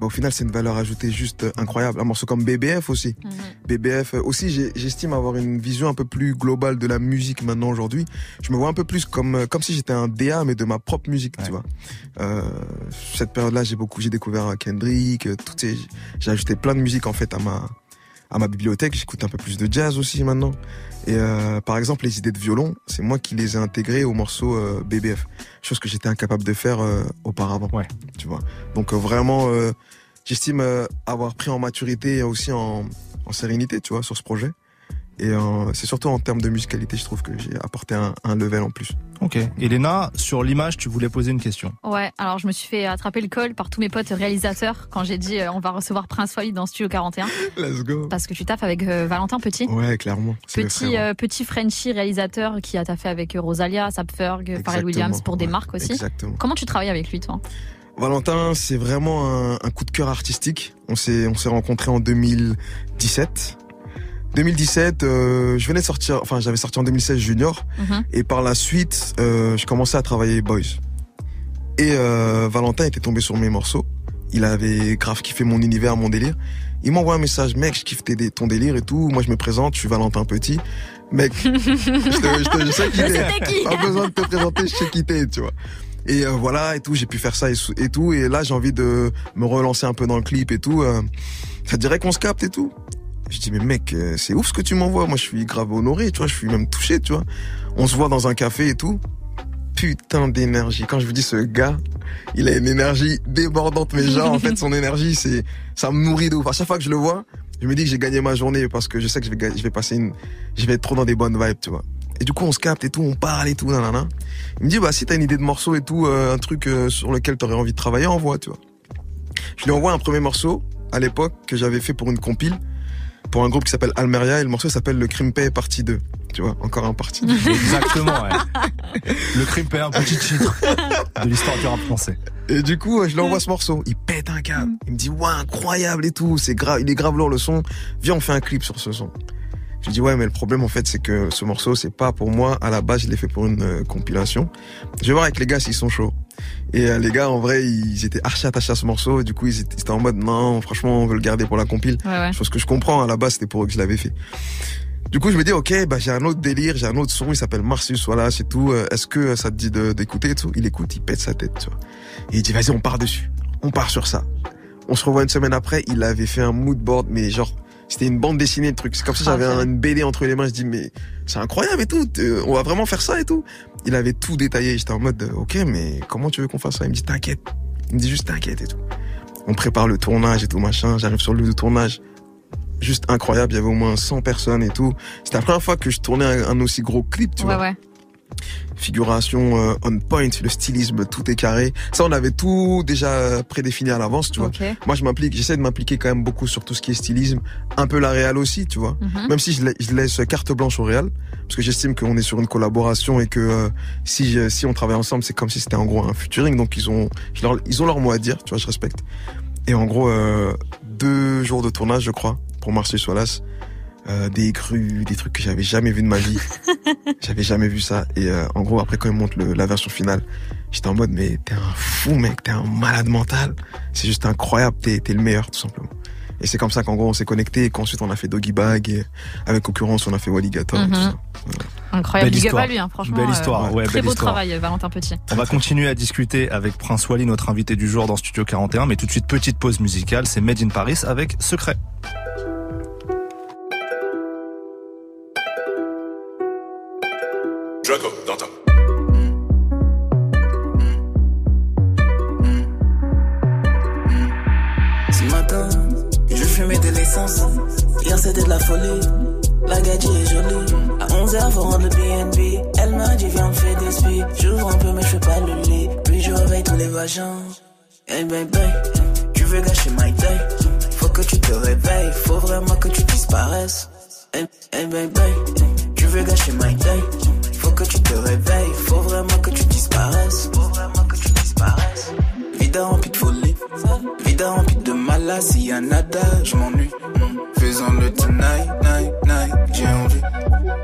Bah, au final, c'est une valeur ajoutée juste incroyable. Un morceau comme BBF aussi. Mhm. BBF euh, aussi, j'estime avoir une vision un peu plus globale de la musique maintenant aujourd'hui. Je me vois un peu plus comme euh, comme si j'étais un DA mais de ma propre musique, Ouais. tu vois. Euh, cette période-là, j'ai beaucoup, j'ai découvert Kendrick, euh, toutes ces, j'ai ajouté plein de musique en fait à ma à ma bibliothèque. J'écoute un peu plus de jazz aussi maintenant. Et euh, par exemple, les idées de violon, c'est moi qui les ai intégrées au morceau euh, BBF, chose que j'étais incapable de faire euh, auparavant. Ouais. Tu vois. Donc euh, vraiment, euh, j'estime euh, avoir pris en maturité et aussi en, en sérénité, tu vois, sur ce projet. Et euh, c'est surtout en termes de musicalité, je trouve que j'ai apporté un, un level en plus. Ok. Elena, sur l'image, tu voulais poser une question. Ouais, alors je me suis fait attraper le col par tous mes potes réalisateurs quand j'ai dit euh, on va recevoir Prince Wally dans Studio 41 Let's go. parce que tu taffes avec euh, Valentin Petit. Ouais, clairement. Petit, euh, petit Frenchie réalisateur qui a taffé avec Rosalia, Sapferg, Pharrell Williams pour des marques aussi. Exactement. Comment tu travailles avec lui, toi? Valentin, c'est vraiment un, un coup de cœur artistique. On s'est on s'est rencontrés en 2017. 2017, euh, je venais de sortir, enfin j'avais sorti en 2016 Junior, Mhm. et par la suite, euh, je commençais à travailler Boys. Et euh, Valentin était tombé sur mes morceaux. Il avait grave kiffé mon univers, mon délire. Il m'envoie un message, mec, je kiffe ton délire et tout. Moi, je me présente, je suis Valentin Petit. Mec, je, te, je, te, je sais qui t'es. Pas besoin de te présenter, je sais qui t'es, tu vois. Et euh, voilà, et tout, j'ai pu faire ça et, tout. Et là, j'ai envie de me relancer un peu dans le clip et tout. Euh, ça dirait qu'on se capte et tout Je dis, mais mec, euh, c'est ouf ce que tu m'envoies. Moi, je suis grave honoré, tu vois, je suis même touché, tu vois. On se voit dans un café et tout. Putain d'énergie. Quand je vous dis ce gars, il a une énergie débordante, mais genre, en fait, son énergie, c'est, ça me nourrit de ouf. À chaque fois que je le vois, je me dis que j'ai gagné ma journée parce que je sais que je vais, passer je vais être trop dans des bonnes vibes, tu vois. Et du coup, on se capte et tout, on parle et tout, nanana. Il me dit, bah, si t'as une idée de morceau et tout, euh, un truc euh, sur lequel t'aurais envie de travailler, envoie, tu vois. Je lui envoie un premier morceau, à l'époque, que j'avais fait pour une compile, pour un groupe qui s'appelle Almeria, et le morceau s'appelle Le Crime Pay partie 2. Tu vois, encore un partie 2. Exactement, ouais. Le crime paie un petit titre de l'histoire du rap français. Et du coup, je lui envoie ce morceau. Il pète un câble. Il me dit, ouais, incroyable et tout. C'est grave, il est grave lourd le son. Viens, on fait un clip sur ce son. Je lui dis, ouais, mais le problème, en fait, c'est que ce morceau, c'est pas pour moi. À la base, je l'ai fait pour une euh, compilation. Je vais voir avec les gars s'ils sont chauds. Et euh, les gars, en vrai, ils étaient archi attachés à ce morceau. Et du coup, ils étaient, ils étaient en mode, non, franchement, on veut le garder pour la compile. Ouais, ouais. Chose que je comprends. À la base, c'était pour eux que je l'avais fait. Du coup, je me dis, ok, bah, j'ai un autre délire, j'ai un autre son, il s'appelle Marcius, voilà, c'est tout. Euh, Est-ce que euh, ça te dit d'écouter et tout? Il écoute, il pète sa tête, tu vois. Et il dit, vas-y, on part dessus. On part sur ça. On se revoit une semaine après, il avait fait un mood board, mais genre, c'était une bande dessinée, le truc. C'est comme ça, Ah, j'avais un- une BD entre les mains, je dis, mais c'est incroyable et tout. Euh, On va vraiment faire ça et tout. Il avait tout détaillé. J'étais en mode, euh, ok, mais comment tu veux qu'on fasse ça? Il me dit, t'inquiète. Il me dit juste, t'inquiète et tout. On prépare le tournage et tout, machin. J'arrive sur le lieu de tournage. Juste incroyable. Il y avait au moins 100 personnes et tout. C'était la première fois que je tournais un, un aussi gros clip, tu Ouais, vois ouais. Figuration euh, on point, le stylisme, tout est carré. Ça, on avait tout déjà prédéfini à l'avance, tu vois. Moi, je m'implique, j'essaie de m'impliquer quand même beaucoup sur tout ce qui est stylisme, un peu la réal aussi, tu vois. Mhm. Même si je, la- je laisse carte blanche au réal, parce que j'estime qu'on est sur une collaboration et que euh, si je- si on travaille ensemble, c'est comme si c'était en gros un featuring, donc ils ont je leur- ils ont leur mot à dire, tu vois, je respecte. Et en gros, euh, deux jours de tournage, je crois, pour Marseille Solas. Euh, des crues, des trucs que j'avais jamais vu de ma vie. j'avais jamais vu ça. Et euh, en gros, après quand ils montent le- la version finale, j'étais en mode mais t'es un fou mec, t'es un malade mental. C'est juste incroyable, t'es le meilleur tout simplement. Et c'est comme ça qu'en gros on s'est connecté et qu'ensuite on a fait Doggy Bag et avec concurrence on a fait Walligator et tout ça. Incroyable. Belle histoire. lui, hein, franchement. Belle euh, histoire, ouais, Très belle beau histoire. travail, Valentin Petit. On va continuer à discuter avec Prince Wally, notre invité du jour dans Studio 41, mais tout de suite petite pause musicale, c'est Made in Paris avec Secret. Draco, d'antan. Ce matin, je fumais de l'essence. Hier c'était de la folie. La gadget est jolie. À 11h, faut rendre le BNB. Elle m'a dit, viens, on fait des spies. J'ouvre un peu, mais je fais pas le lit. Puis je réveille tous les vagins. Hey baby, tu veux gâcher my day? Faut que tu te réveilles. Faut vraiment que tu disparaisses. Hey, hey tu veux gâcher my day? Que tu te réveilles. Faut vraiment que tu disparaisses. Faut vraiment que tu disparaisses. Vida remplie de folie. Vida remplie de malas. S'il y a nada, je m'ennuie. Mm. Faisons le tonight, night, night, j'ai envie.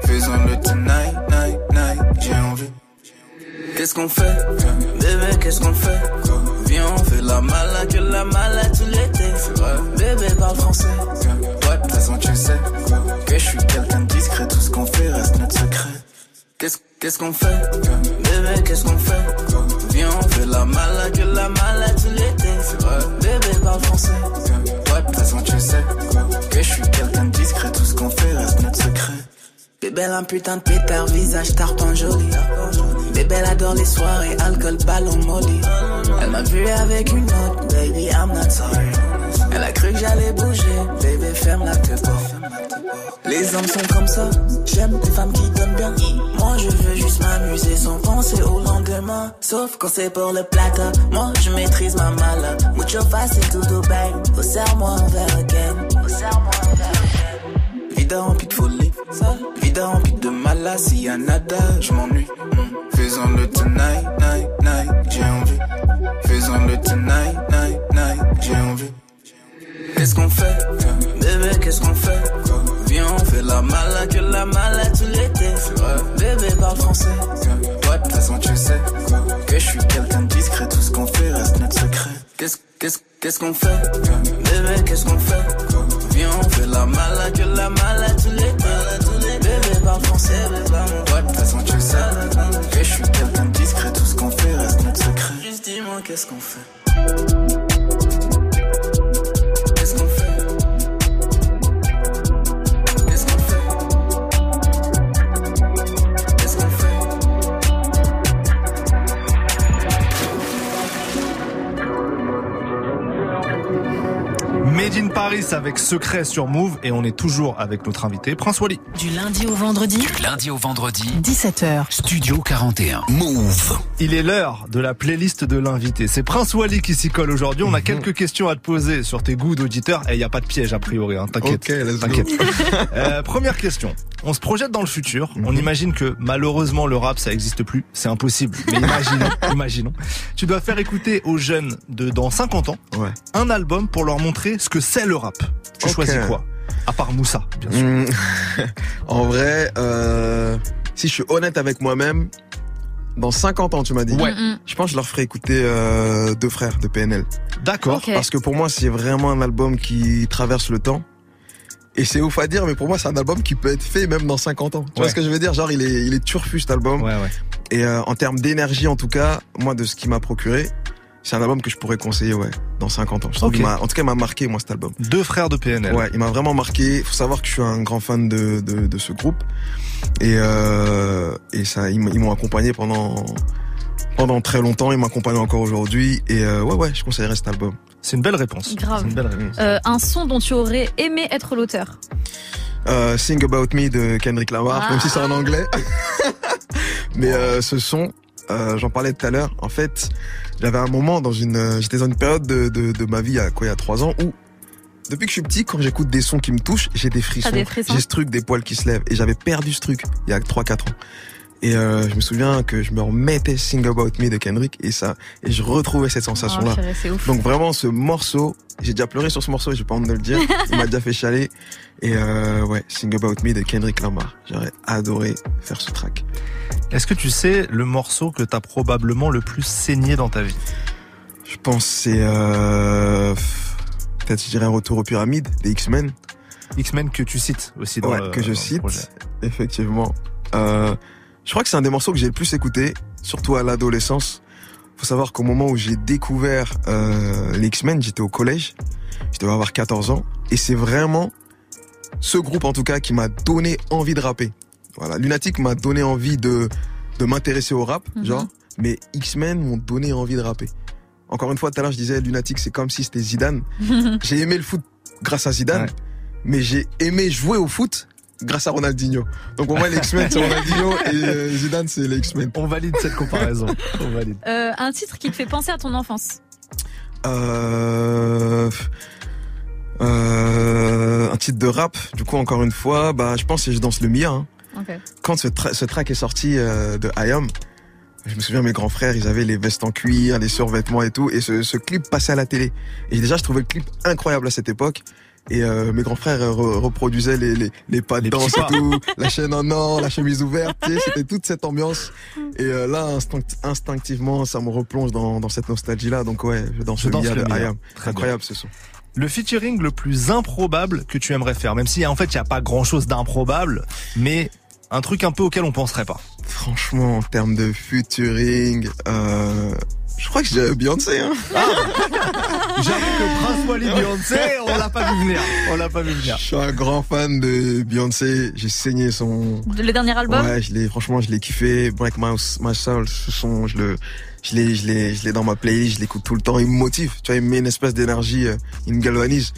Faisons le tonight, night, night, j'ai envie. Qu'est-ce qu'on fait? Bébé, qu'est-ce qu'on fait? Viens, on fait la malade, que la malade tout l'été. Bébé parle français. Ouais, de toute façon, tu sais que je suis quelqu'un de discret. Tout ce qu'on fait reste notre secret. Qu'est-ce qu'on fait? Bébé, qu'est-ce qu'on fait? Viens, on fait la malade, que la malade tout l'été. Bébé parle français. Ouais, de façon, tu sais que je suis quelqu'un de discret. Tout ce qu'on fait reste notre secret. Bébé, un putain de pétard, visage tarpin joli. Bébé, elle adore les soirées, alcool, ballon, molly. Elle m'a vu avec une autre, baby, I'm not sorry. Elle a cru que j'allais bouger, bébé, ferme la te. Les hommes sont comme ça, j'aime les femmes qui donnent bien. Moi, je veux juste m'amuser sans penser au lendemain. Sauf quand c'est pour le plata, moi, je maîtrise ma mala. Mucho fácil, tout bang. Oh, serre-moi un verre again. Oh, serre-moi un verre. Vida remplie de folie, vida remplie de malas. S'il y a nada, je m'ennuie. Mm. Faisons le tonight, night, night, j'ai envie. Faisons le tonight, night, night, j'ai envie. Qu'est-ce qu'on fait? Bébé, qu'est-ce qu'on fait? Viens, on fait la malade, que la malade tout l'été. Bébé parle français. Ouais, de toute façon, tu sais que je suis quelqu'un de discret. Tout ce qu'on fait reste notre secret. Qu'est-ce qu'est-ce qu'on fait? Bébé, qu'est-ce qu'on fait? Viens, on fait la malade, que la malade tout l'été. Bébé parle français. Ouais, de toute façon, tu sais que je suis quelqu'un de discret. Tout ce qu'on fait reste notre secret. Juste dis-moi, Qu'est-ce qu'on fait? Harris avec Secret sur Move et on est toujours avec notre invité Prince Wally. Du lundi au vendredi. Du lundi au vendredi. 17h. Studio 41. Move. Il est l'heure de la playlist de l'invité. C'est Prince Wally qui s'y colle aujourd'hui. On a quelques questions à te poser sur tes goûts d'auditeur et il n'y a pas de piège a priori. Hein. T'inquiète. Ok, let's go. T'inquiète. Euh, première question. On se projette dans le futur. On imagine que malheureusement le rap ça existe plus. C'est impossible. Mais imaginons, imaginons. Tu dois faire écouter aux jeunes de dans 50 ans Ouais. un album pour leur montrer ce que c'est le rap. Tu choisis quoi? À part Moussa, bien sûr. Hmm. en vrai, euh, si je suis honnête avec moi-même, dans 50 ans, tu m'as dit. Ouais. Je pense que je leur ferai écouter euh, Deux frères de PNL. D'accord. Parce que pour moi, c'est vraiment un album qui traverse le temps. Et c'est ouf à dire, mais pour moi, c'est un album qui peut être fait même dans 50 ans. Tu vois ce que je veux dire? Genre, il est, il est turfu cet album. Ouais, ouais. Et euh, en termes d'énergie, en tout cas, moi, de ce qu'il m'a procuré, c'est un album que je pourrais conseiller, ouais, dans 50 ans. Je en tout cas, il m'a marqué, moi, cet album. Deux frères de PNL. Ouais, il m'a vraiment marqué. Il faut savoir que je suis un grand fan de, de, de ce groupe. Et, euh, et ça, ils m'ont accompagné pendant, pendant très longtemps. Ils m'accompagnent encore aujourd'hui. Et euh, ouais, ouais, je conseillerais cet album. C'est une belle réponse. Grave. C'est une belle réponse. Euh, un son dont tu aurais aimé être l'auteur. Euh, Sing About Me de Kendrick Lamar, Ah. même si c'est en anglais. Mais euh, ce son, euh, j'en parlais tout à l'heure. En fait, j'avais un moment dans une, j'étais dans une période de, de, de ma vie, il y a quoi, il y a trois ans, où depuis que je suis petit, quand j'écoute des sons qui me touchent, j'ai des frissons. des frissons J'ai ce truc des poils qui se lèvent. Et j'avais perdu ce truc il y a trois, quatre ans. Et euh, je me souviens que je me remettais Sing About Me de Kendrick et ça, et je retrouvais cette sensation-là. Oh, purée, c'est ouf. Donc vraiment ce morceau, j'ai déjà pleuré sur ce morceau, j'ai pas honte de le dire. Il m'a déjà fait chialer. Et euh, ouais, Sing About Me de Kendrick Lamar. J'aurais adoré faire ce track. Est-ce que tu sais le morceau que t'as probablement le plus saigné dans ta vie? Je pense que c'est euh, peut-être je dirais un retour aux pyramides des X-Men. X-Men que tu cites aussi dans Ouais, le, que je cite. projet. Effectivement. Euh, je crois que c'est un des morceaux que j'ai le plus écouté, surtout à l'adolescence. Faut savoir qu'au moment où j'ai découvert euh, les X-Men, j'étais au collège. Je devais avoir 14 ans. Et c'est vraiment ce groupe, en tout cas, qui m'a donné envie de rapper. Voilà. Lunatic m'a donné envie de, de m'intéresser au rap, Mhm. genre. Mais X-Men m'ont donné envie de rapper. Encore une fois, tout à l'heure, je disais, Lunatic, c'est comme si c'était Zidane. j'ai aimé le foot grâce à Zidane, Ouais. mais j'ai aimé jouer au foot grâce à Ronaldinho. Donc pour moi, les X-Men, c'est Ronaldinho et euh, Zidane, c'est les X-Men. On valide cette comparaison. On valide. Euh, un titre qui te fait penser à ton enfance. Euh, euh, un titre de rap, du coup, encore une fois, bah, je pense que je danse le Mia. hein. Quand ce, tra- ce track est sorti euh, de I Am, je me souviens, mes grands frères, ils avaient les vestes en cuir, les survêtements et tout, et ce, ce clip passait à la télé. Et déjà, je trouvais le clip incroyable à cette époque. Et euh, mes grands frères euh, re- reproduisaient les, les, les pas de Les danse et tout, la chaîne en or, la chemise ouverte, tu sais, c'était toute cette ambiance. Et euh, là, instinct- instinctivement, ça me replonge dans, dans cette nostalgie-là. Donc ouais, je danse Je le danse Mia le de. I Am. Très Incroyable ce son. Le featuring le plus improbable que tu aimerais faire, même si en fait il n'y a pas grand chose d'improbable, mais un truc un peu auquel on penserait pas. Franchement, en termes de featuring, euh, je crois que je dirais Beyoncé. Hein. J'avoue que Prince Wally Beyoncé, on l'a pas vu venir. On l'a pas vu venir. Je suis un grand fan de Beyoncé. J'ai saigné son. Le dernier album? Ouais, je l'ai. Franchement, je l'ai kiffé. Break My, My Soul, ce son, je le, je l'ai, je l'ai, je l'ai dans ma playlist. Je l'écoute tout le temps. Il me motive. Tu vois, il me met une espèce d'énergie. euh, Il me galvanise.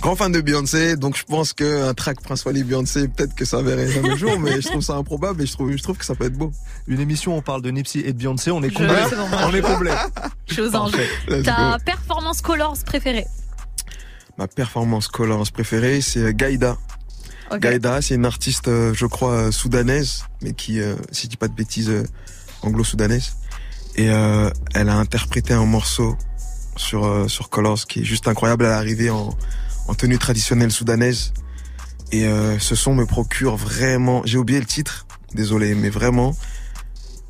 Grand fan de Beyoncé, donc je pense que un track Prince Wally Beyoncé, peut-être que ça verrait le jour, mais je trouve ça improbable et je trouve, je trouve que ça peut être beau. Une émission où on parle de Nipsey et de Beyoncé, on est bon, On est comblé. Je suis aux anges. Parfait. Let's Ta performance Colors préférée Ma performance colorance préférée, c'est euh, Gaïda. Gaïda, c'est une artiste, euh, je crois, euh, soudanaise, mais qui, euh, si je dis pas de bêtises, anglo-soudanaise. Et euh, elle a interprété un morceau sur euh, sur Colors qui est juste incroyable. Elle est arrivée en, en tenue traditionnelle soudanaise. Et euh, ce son me procure vraiment... J'ai oublié le titre, désolé, mais vraiment,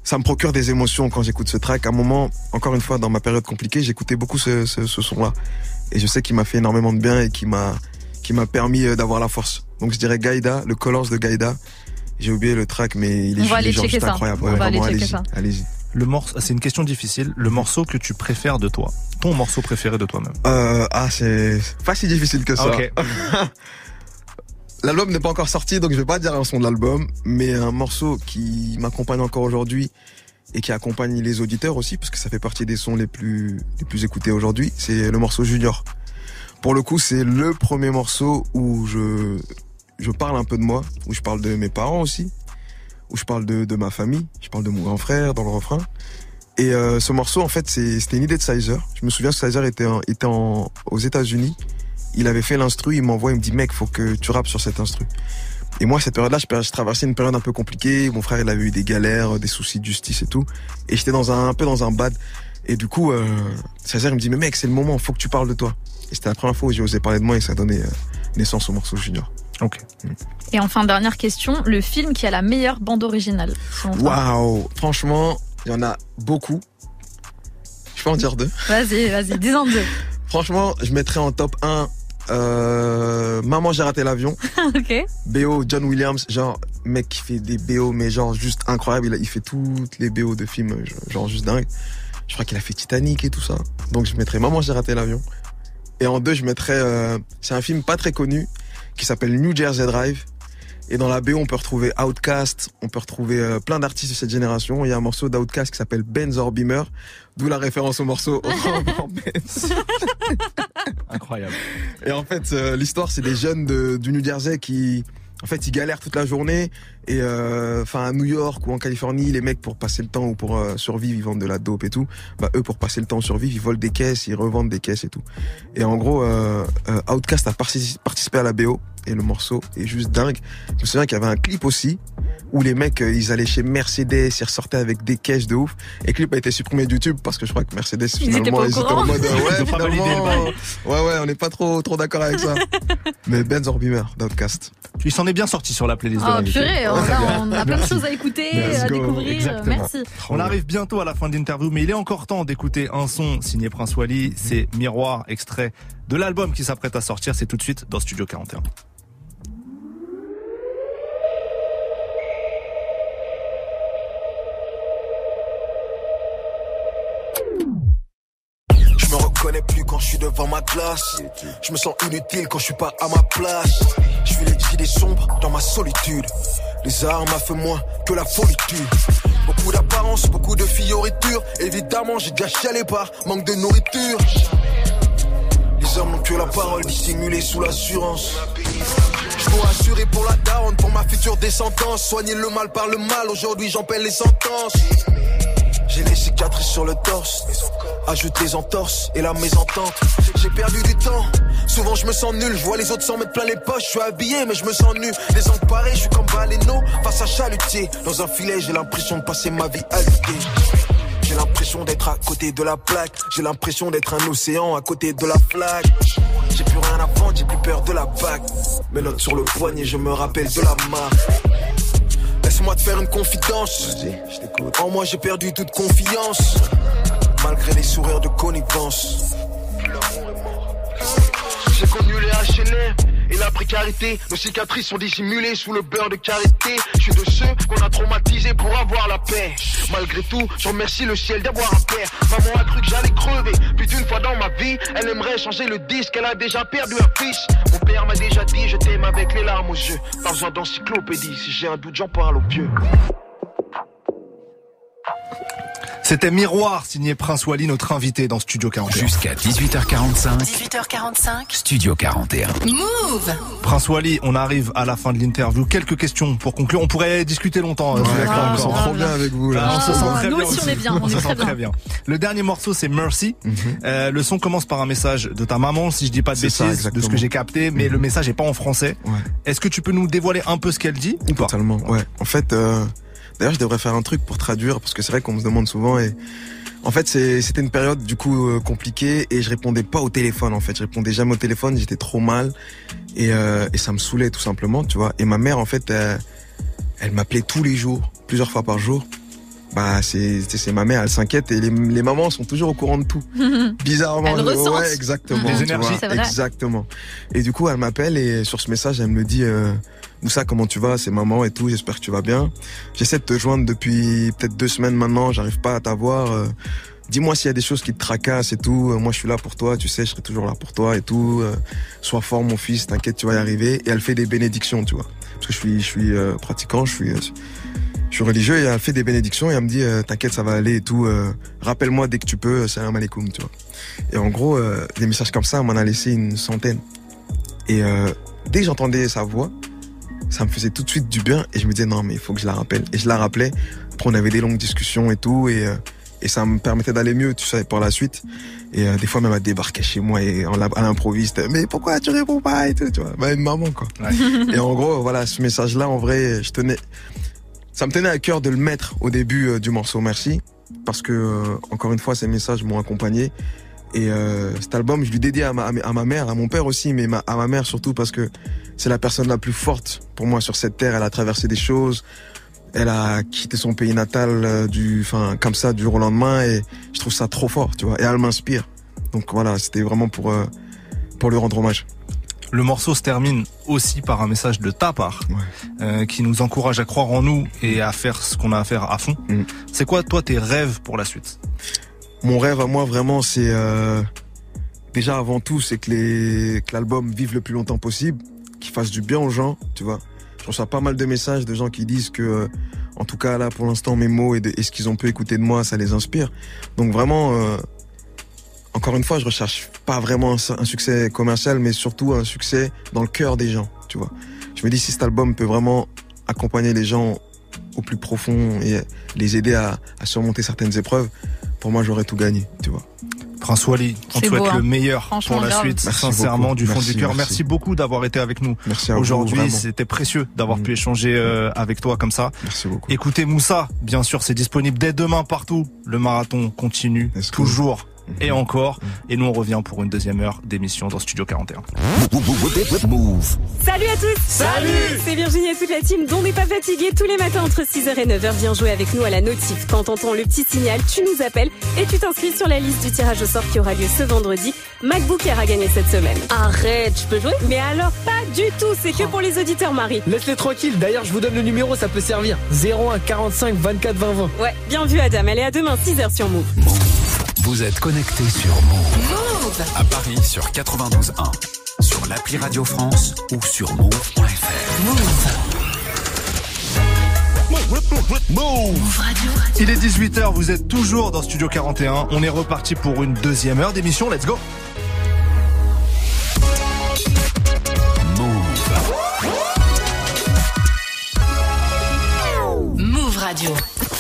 ça me procure des émotions quand j'écoute ce track. À un moment, encore une fois, dans ma période compliquée, j'écoutais beaucoup ce, ce, ce son-là. Et je sais qu'il m'a fait énormément de bien et qui m'a qui m'a permis euh, d'avoir la force. Donc je dirais Gaïda, le Colors de Gaïda. J'ai oublié le track, mais il est, On va aller checker ça. incroyable. On Ouais, va aller checker allez-y, ça. allez-y. Le morceau, c'est une question difficile. Le morceau que tu préfères de toi, ton morceau préféré de toi-même. Euh, ah, c'est pas si difficile que ça. L'album n'est pas encore sorti, donc je vais pas dire un son de l'album, mais un morceau qui m'accompagne encore aujourd'hui et qui accompagne les auditeurs aussi, parce que ça fait partie des sons les plus les plus écoutés aujourd'hui. C'est le morceau Junior. Pour le coup, c'est le premier morceau où je, je parle un peu de moi, où je parle de mes parents aussi, où je parle de, de ma famille, je parle de mon grand frère dans le refrain. Et euh, ce morceau, en fait, c'est- c'était une idée de Sizer. Je me souviens que Sizer était, en- était en, aux États-Unis. Il avait fait l'instru, il m'envoie, il me dit, mec, faut que tu rappes sur cet instru. Et moi, cette période-là, je, je traversais une période un peu compliquée. Mon frère, il avait eu des galères, des soucis de justice et tout. Et j'étais dans un, un peu dans un bad. Et du coup, euh, Sizer, il me dit, mais mec, c'est le moment, faut que tu parles de toi. Et c'était la première fois où j'ai osé parler de moi et ça a donné euh, naissance au morceau Junior. Ok. Et enfin, dernière question, le film qui a la meilleure bande originale. Waouh Franchement, il y en a beaucoup. Je peux en dire deux Vas-y, vas-y, dis-en deux. Franchement, je mettrais en top 1 euh, Maman, j'ai raté l'avion. ok. BO, John Williams, genre, mec qui fait des BO, mais genre juste incroyable. Il, a- il fait toutes les BO de films, genre juste dingue. Je crois qu'il a fait Titanic et tout ça. Donc je mettrais Maman, j'ai raté l'avion. Et en deux, je mettrais, euh, c'est un film pas très connu, qui s'appelle New Jersey Drive. Et dans la BO, on peut retrouver Outcast, on peut retrouver euh, plein d'artistes de cette génération. Il y a un morceau d'Outcast qui s'appelle Benz or Beamer, d'où la référence au morceau Benz. Incroyable. Et en fait, euh, l'histoire, c'est des jeunes de, du New Jersey qui, en fait, ils galèrent toute la journée. Et euh, enfin, à New York ou en Californie, les mecs pour passer le temps ou pour euh, survivre, ils vendent de la dope et tout. Bah eux, pour passer le temps survivre, ils volent des caisses, ils revendent des caisses et tout. Et en gros, euh, Outcast a partici- participé à la BO et le morceau est juste dingue. Je me souviens qu'il y avait un clip aussi où les mecs, euh, ils allaient chez Mercedes, ils ressortaient avec des caisses de ouf. Et le clip a été supprimé de YouTube parce que je crois que Mercedes Ils étaient finalement, ils étaient en mode euh, ouais, finalement, bail. ouais ouais, on n'est pas trop trop d'accord avec ça. Mais Benz or Beamer d'Outcast. Il s'en est bien sorti sur la playlist de purée, on, a plein de choses à écouter, Let's à go. découvrir. Exactement. Merci. On arrive bientôt à la fin de l'interview, mais il est encore temps d'écouter un son signé Prince Wally. C'est Miroir, extrait de l'album qui s'apprête à sortir. C'est tout de suite dans Studio 41. Plus quand je suis devant ma glace. Je me sens inutile quand je suis pas à ma place. Je suis les idées sombres dans ma solitude. Les armes a fait moins que la folitude. Beaucoup d'apparence, beaucoup de fioritures. Évidemment, j'ai déjà chialé par manque de nourriture. Les hommes n'ont que la parole dissimulée sous l'assurance. Je dois assurer pour la daronne, pour ma future descendance. Soigner le mal par le mal, aujourd'hui j'en paie les sentences. J'ai les cicatrices sur le torse. Ajoute les entorses et la mésentente. J'ai perdu du temps. Souvent je me sens nul. Je vois les autres s'en mettre plein les poches. Je suis habillé mais je me sens nu. Désemparé, je suis comme Baleno face à chalutier. Dans un filet, j'ai l'impression de passer ma vie à lutter. J'ai l'impression d'être à côté de la plaque. J'ai l'impression d'être un océan à côté de la flaque. J'ai plus rien à vendre, j'ai plus peur de la vague. Mes notes sur le poignet, je me rappelle de la marque. Laisse-moi te faire une confidence. En moi, j'ai perdu toute confiance. Malgré les sourires de connivence. J'ai connu les HLM et la précarité. Nos cicatrices sont dissimulées sous le beurre de karité. Je suis de ceux qu'on a traumatisés pour avoir la paix. Malgré tout, je remercie le ciel d'avoir un père. Maman a cru que j'allais crever. Puis une fois dans ma vie, elle aimerait changer le disque. Elle a déjà perdu un fils. Mon père m'a déjà dit, je t'aime avec les larmes aux yeux. Pas besoin d'encyclopédie. Si j'ai un doute, j'en parle au vieux. C'était Miroir, signé Prince Wally, notre invité dans Studio 41. Jusqu'à 18h45, 18h45. Studio 41. Move Prince Wally, on arrive à la fin de l'interview. Quelques questions pour conclure. On pourrait discuter longtemps. euh, Ouais, Ah, on me sent trop bien avec vous là. Ah, on se sent très nous bien aussi, on est bien, on se est sent très bien. Le dernier morceau, c'est Mercy. Euh, le son commence par un message de ta maman, si je dis pas de ça, bêtises, de ce que j'ai capté, mais Mhm. le message est pas en français. Ouais. Est-ce que tu peux nous dévoiler un peu ce qu'elle dit ou pas? Totalement, ouais. En fait, euh, d'ailleurs, je devrais faire un truc pour traduire parce que c'est vrai qu'on me demande souvent et en fait, c'était une période du coup euh, compliquée et je répondais pas au téléphone. En fait, je répondais jamais au téléphone. J'étais trop mal et, euh, et ça me saoulait tout simplement, tu vois. Et ma mère, en fait, euh, elle m'appelait tous les jours, plusieurs fois par jour. Bah, c'est ma mère, elle s'inquiète et les, les mamans sont toujours au courant de tout. Bizarrement, Elles ressentent. ouais, exactement. Les tu énergies. vois. Exactement. Et du coup, elle m'appelle et sur ce message, elle me dit euh, Moussa, comment tu vas? C'est maman et tout. J'espère que tu vas bien. J'essaie de te joindre depuis peut-être deux semaines maintenant. J'arrive pas à t'avoir. euh, Dis-moi s'il y a des choses qui te tracassent et tout. Euh, Moi, je suis là pour toi. Tu sais, je serai toujours là pour toi et tout. Euh, Sois fort, mon fils. T'inquiète, tu vas y arriver. Et elle fait des bénédictions, tu vois. Parce que je suis, je suis pratiquant. Je suis, je suis religieux et elle fait des bénédictions et elle me dit t'inquiète ça va aller et tout. Rappelle-moi dès que tu peux, salam alaikum, tu vois. Et en gros, des messages comme ça, on m'en a laissé une centaine. Et dès que j'entendais sa voix, ça me faisait tout de suite du bien et je me disais non mais il faut que je la rappelle. Et je la rappelais. Après on avait des longues discussions et tout et euh, et ça me permettait d'aller mieux, tu sais, par la suite. Et euh, des fois même elle débarquait chez moi et l'a- à l'improviste. Mais pourquoi tu réponds pas? et tout, tu vois. Bah une maman quoi. et en gros voilà ce message là en vrai je tenais ça me tenait à cœur de le mettre au début euh, du morceau Merci parce que euh, encore une fois ces messages m'ont accompagné et euh, cet album je lui dédie à ma, à ma mère, à mon père aussi mais ma- à ma mère surtout parce que c'est la personne la plus forte pour moi sur cette terre, elle a traversé des choses, elle a quitté son pays natal euh, du enfin comme ça du jour au lendemain et je trouve ça trop fort, tu vois et elle m'inspire. Donc voilà, c'était vraiment pour euh, pour lui rendre hommage. Le morceau se termine aussi par un message de ta part euh, qui nous encourage à croire en nous et à faire ce qu'on a à faire à fond. Mm. C'est quoi toi tes rêves pour la suite? Mon rêve à moi vraiment c'est euh, déjà avant tout c'est que que l'album vive le plus longtemps possible, qu'il fasse du bien aux gens, tu vois. Je reçois pas mal de messages de gens qui disent que euh, en tout cas là pour l'instant mes mots et, ce qu'ils ont pu écouter de moi ça les inspire. Donc vraiment euh, encore une fois je recherche pas vraiment un, succès commercial mais surtout un succès dans le cœur des gens, tu vois. Je me dis si cet album peut vraiment accompagner les gens au plus profond et les aider à surmonter certaines épreuves, pour moi j'aurais tout gagné, tu vois. Prince Wally, on te souhaite beau, hein. le meilleur pour la suite, Merci sincèrement, beaucoup. du fond Merci, du cœur. merci. Merci beaucoup d'avoir été avec nous Merci à vous, aujourd'hui. C'était précieux d'avoir Mm. pu échanger euh, avec toi comme ça. Merci beaucoup. Écoutez Moussa, bien sûr, c'est disponible dès demain partout. Le marathon continue, toujours. Et encore. Et nous, on revient pour une deuxième heure d'émission dans Studio 41. Move. Salut à tous Salut C'est Virginie et toute la team dont n'est pas fatigué tous les matins entre 6h et 9h. Viens jouer avec nous à la notif. Quand t'entends le petit signal, tu nous appelles et tu t'inscris sur la liste du tirage au sort qui aura lieu ce vendredi. MacBook Air a gagné cette semaine. Arrête, je peux jouer? Mais alors pas du tout, c'est que pour les auditeurs Marie. Laisse-les tranquilles, d'ailleurs je vous donne le numéro, ça peut servir. 01 45 24 20 20. Ouais, bien vu Adam, allez à demain 6h sur Move. Vous êtes connecté sur Move. À Paris sur 92.1. Sur l'appli Radio France ou sur move.fr. Il est 18h, vous êtes toujours dans Studio 41. On est reparti pour une deuxième heure d'émission. Let's go Move Radio.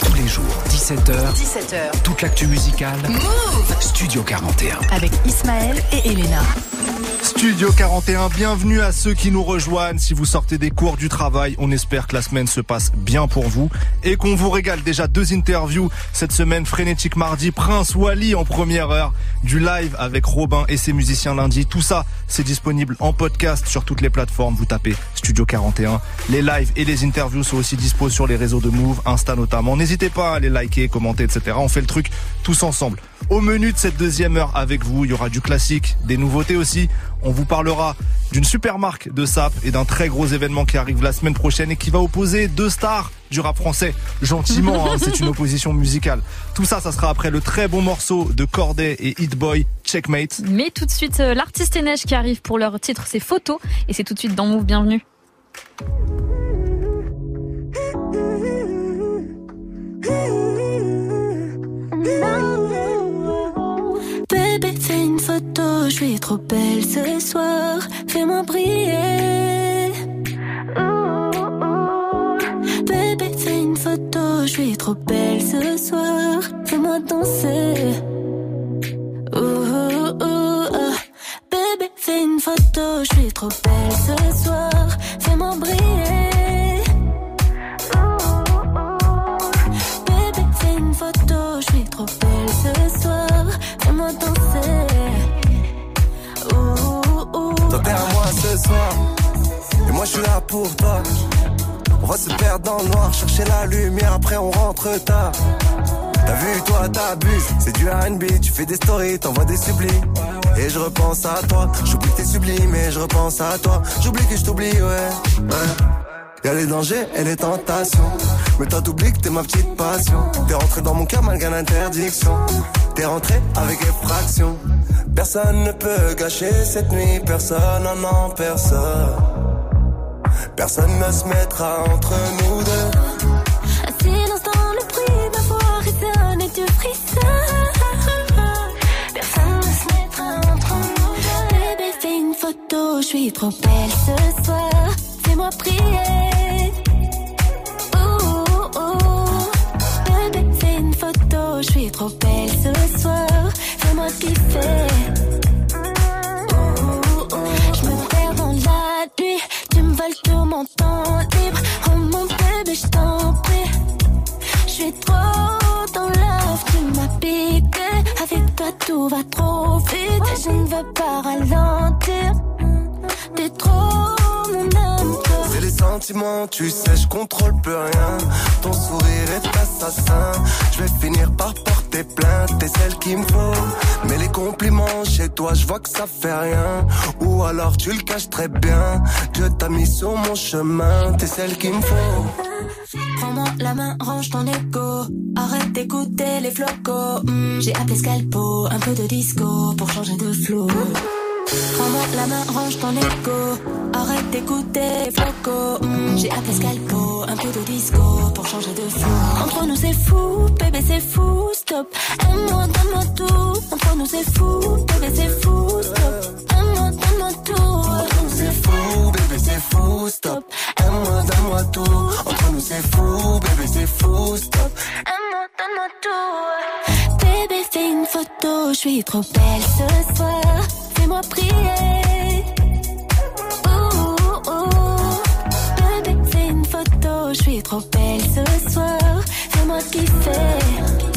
Tous les jours, 17h, 17h. toute l'actu musicale. Move Studio 41. avec Ismaël et Elena. Studio 41, bienvenue à ceux qui nous rejoignent. Si vous sortez des cours du travail, on espère que la semaine se passe bien pour vous et qu'on vous régale. Déjà deux interviews cette semaine, Frénétique mardi, Prince Wally en première heure, du live avec Robin et ses musiciens lundi. Tout ça, c'est disponible en podcast sur toutes les plateformes. Vous tapez Studio 41. Les lives et les interviews sont aussi dispo sur les réseaux de Move, Insta notamment. N'hésitez pas à les liker, commenter, etc. On fait le truc tous ensemble. Au menu de cette deuxième heure avec vous, il y aura du classique, des nouveautés aussi. On vous parlera d'une super marque de sap et d'un très gros événement qui arrive la semaine prochaine et qui va opposer deux stars du rap français. Gentiment, hein, c'est une opposition musicale. Tout ça, ça sera après le très bon morceau de Corday et Hit Boy, Checkmate. Mais tout de suite, euh, l'artiste et neige qui arrive pour leur titre, c'est Photo. Et c'est tout de suite dans Move, bienvenue. Ce soir. Fais-moi briller. changer, elle est tentation. Mais toi t'oublies que t'es ma petite passion. T'es rentré dans mon cœur malgré l'interdiction. T'es rentré avec effraction. Personne ne peut gâcher cette nuit, personne, non, non, personne. Personne ne se mettra entre nous deux. Un silence dans le ma voix résonne et tu frissonnes. Personne ne se mettra entre nous deux. Une photo, je suis trop belle ce soir. Fais-moi prier. Ce soir. Fais-moi kiffer. Ouh, ouh. Je me perds dans la nuit. Tu me voles tout mon temps libre. Oh mon bébé, je t'en prie. Je suis trop dans love, tu m'as piqué. Avec toi, tout va trop vite. Je ne veux pas ralentir. Tu sais, je contrôle plus rien. Ton sourire est assassin. Je vais finir par porter plainte, t'es celle qu'il me faut. Mais les compliments chez toi, je vois que ça fait rien. Ou alors tu le caches très bien. Dieu t'a mis sur mon chemin, t'es celle qu'il me faut. Prends-moi la main, range ton écho. Arrête d'écouter les flocos. Hmm, J'ai appelé Scalpo, un peu de disco pour changer de flow. Prends-moi la main, range ton écho. Arrête d'écouter les flocos. Hmm, J'ai appelé Scalpo, un peu de disco pour changer de flow. Entre nous c'est fou, bébé c'est fou, stop. Aime-moi, donne-moi tout. Entre nous c'est fou, bébé c'est fou, stop. Aime-moi, donne-moi tout. Entre nous c'est fou, bébé c'est fou, stop. Aime-moi, donne-moi tout. Entre nous c'est fou, bébé c'est fou, stop. Aime-moi, donne-moi tout. Bébé, fais une photo, je suis trop belle ce soir. Fais-moi prier. Ouh, ouh. Bébé, fais une photo, je suis trop belle ce soir. Fais-moi kiffer.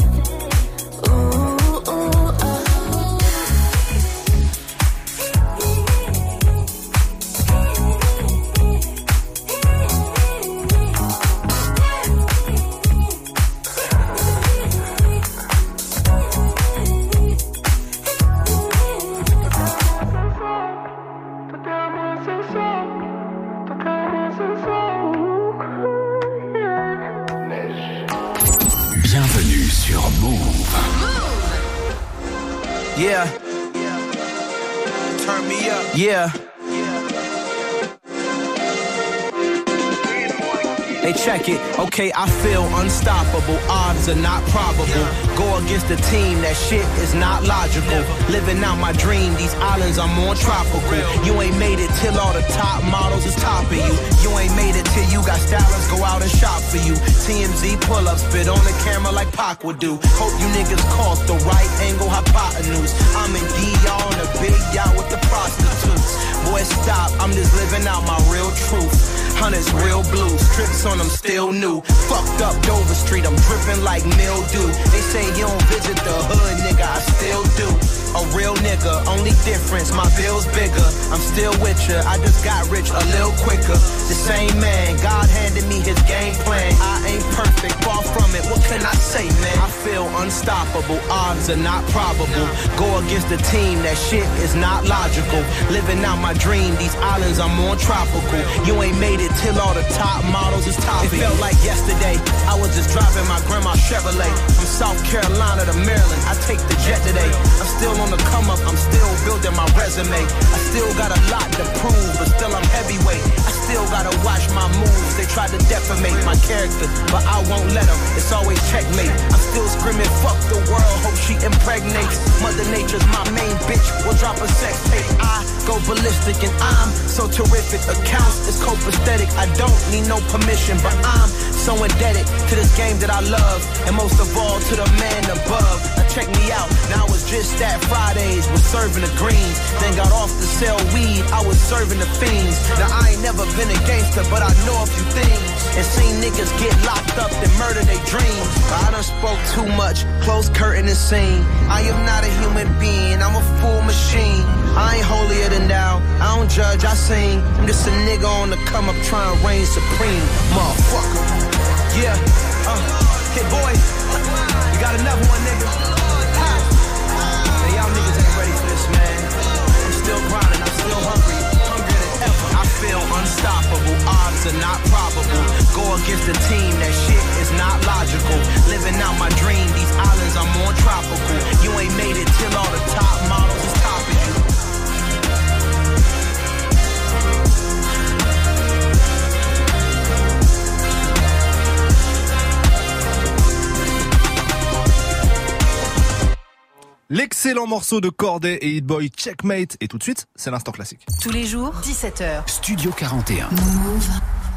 Okay, I feel unstoppable. Odds are not probable. Go against the team, that shit is not logical. Living out my dream, these islands are more tropical. You ain't made it till all the top models is top of you. You ain't made it till you got stylists go out and shop for you. TMZ pull up, spit on the camera like Pac would do. Hope you niggas caught the right angle hypotenuse. I'm in DR on a big yacht with the prostitutes. Boy, stop, I'm just living out my real truth. Hunters real blue, strips on them still new. Fucked up Dover Street, I'm dripping like mildew. They say you don't visit the hood, nigga, I still do. A real nigga, only difference, my bill's bigger. I'm still with ya, I just got rich a little quicker. The same man, God handed me his game plan. I ain't perfect, far from it, what can I say, man? I feel unstoppable, odds are not probable. Go against the team, that shit is not logical. Living out my dream, these islands are more tropical. You ain't made it till all the top models is top. It felt like yesterday, I was just driving my grandma's Chevrolet from South Carolina to Maryland. I take the jet today. I'm still on the come up, I'm still building my resume. I still got a lot to prove, but still I'm heavyweight. I still gotta watch my moves. They try to defamate my character, but I won't let them. It's always checkmate. I'm still screaming, fuck the world, hope she impregnates. Mother Nature's my main bitch, We'll drop a sex tape. I go ballistic and I'm so terrific. Accounts is copacetic. I don't need no permission, but I'm so indebted to this game that I love, and most of all to the man above. Now check me out. Now it's just that Fridays was serving the greens, then got off to sell weed. I was serving the fiends. Now I ain't never been a gangster, but I know a few things. And seen niggas get locked up and murder their dreams. I done spoke too much, close curtain and scene. I am not a human being, I'm a full machine. I ain't holier than thou, I don't judge, I sing. I'm just a nigga on the come up trying to reign supreme. Motherfucker. Yeah, uh, hit boy. Got another one, nigga. Man, y'all niggas ain't ready for this, man. I'm still grinding, I'm still hungry. Hungrier than ever. I feel unstoppable, odds are not probable. Go against the team, that shit is not logical. Living out my dream, these islands are more tropical. You ain't made it till all the top models L'excellent morceau de Corday et Hit Boy Checkmate. Et tout de suite, c'est l'instant classique. Tous les jours, 17h. Studio 41.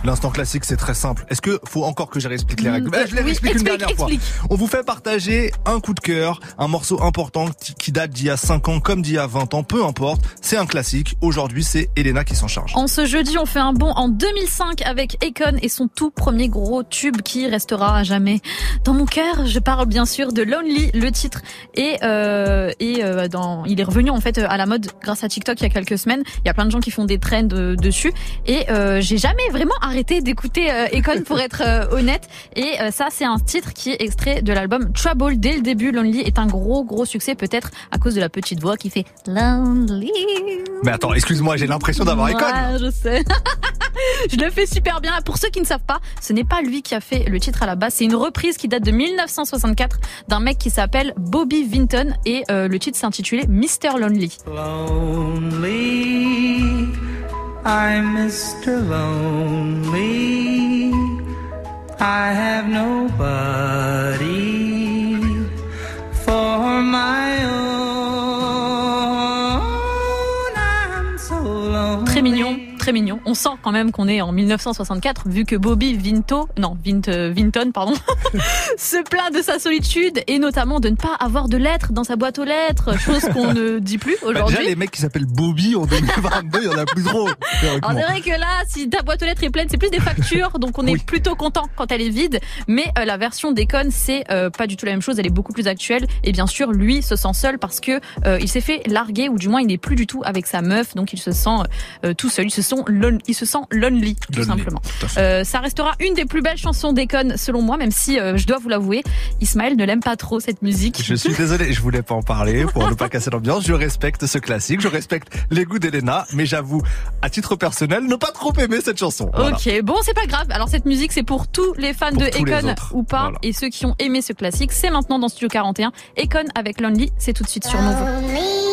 L'instant classique, c'est très simple. Est-ce que faut encore que je réexplique les Mm, règles? Je les oui, réexplique une explique, dernière explique. fois. On vous fait partager un coup de cœur, un morceau important qui- date d'il y a 5 ans comme d'il y a 20 ans, peu importe. C'est un classique. Aujourd'hui, c'est Elena qui s'en charge. En ce jeudi, on fait un bond en 2005 avec Akon et son tout premier gros tube qui restera à jamais dans mon cœur. Je parle bien sûr de Lonely, le titre, et euh, et euh, dans, il est revenu en fait à la mode grâce à TikTok il y a quelques semaines. Il y a plein de gens qui font des trends euh, dessus, et euh, j'ai jamais vraiment arrêté d'écouter euh, Akon pour être euh, honnête. Et euh, ça, c'est un titre qui est extrait de l'album Trouble. Dès le début, Lonely est un gros gros succès, peut-être à cause de la petite voix qui fait Lonely. Mais attends, excuse-moi, j'ai l'impression d'avoir Econ. Ouais, je sais. je le fais super bien. Pour ceux qui ne savent pas, ce n'est pas lui qui a fait le titre à la base. C'est une reprise qui date de 1964 d'un mec qui s'appelle Bobby Vinton et euh, le titre s'est intitulé Mr. Lonely. Lonely, I'm Mr. Lonely. I have nobody for my own. Très mignon. On sent quand même qu'on est en 1964 vu que Bobby Vinto, non, Vint, euh, Vinton, pardon, se plaint de sa solitude et notamment de ne pas avoir de lettres dans sa boîte aux lettres, chose qu'on ne dit plus Bah, aujourd'hui. déjà, les mecs qui s'appellent Bobby en 2022, il y en a plus trop. Alors c'est vrai que là, si ta boîte aux lettres est pleine, c'est plus des factures, donc on est plutôt content quand elle est vide. Mais euh, la version d'Econ, c'est euh, pas du tout la même chose, elle est beaucoup plus actuelle. Et bien sûr, lui se sent seul parce que euh, il s'est fait larguer, ou du moins il n'est plus du tout avec sa meuf, donc il se sent euh, tout seul. Il se sent, lon- il se sent lonely, tout Lonely, simplement. tout. Euh, ça restera une des plus belles chansons d'Econ, selon moi, même si euh, je dois vous l'avouer, Ismaël ne l'aime pas trop cette musique. Je suis désolé, je voulais pas en parler pour ne pas casser l'ambiance. Je respecte ce classique, je respecte les goûts d'Elena, mais j'avoue, à titre personnel, ne pas trop aimer cette chanson. Voilà. Ok, bon, c'est pas grave. Alors cette musique, c'est pour tous les fans Pour de Econ ou pas, Voilà. et ceux qui ont aimé ce classique. C'est maintenant dans Studio 41. Econ avec Lonely, c'est tout de suite sur Move.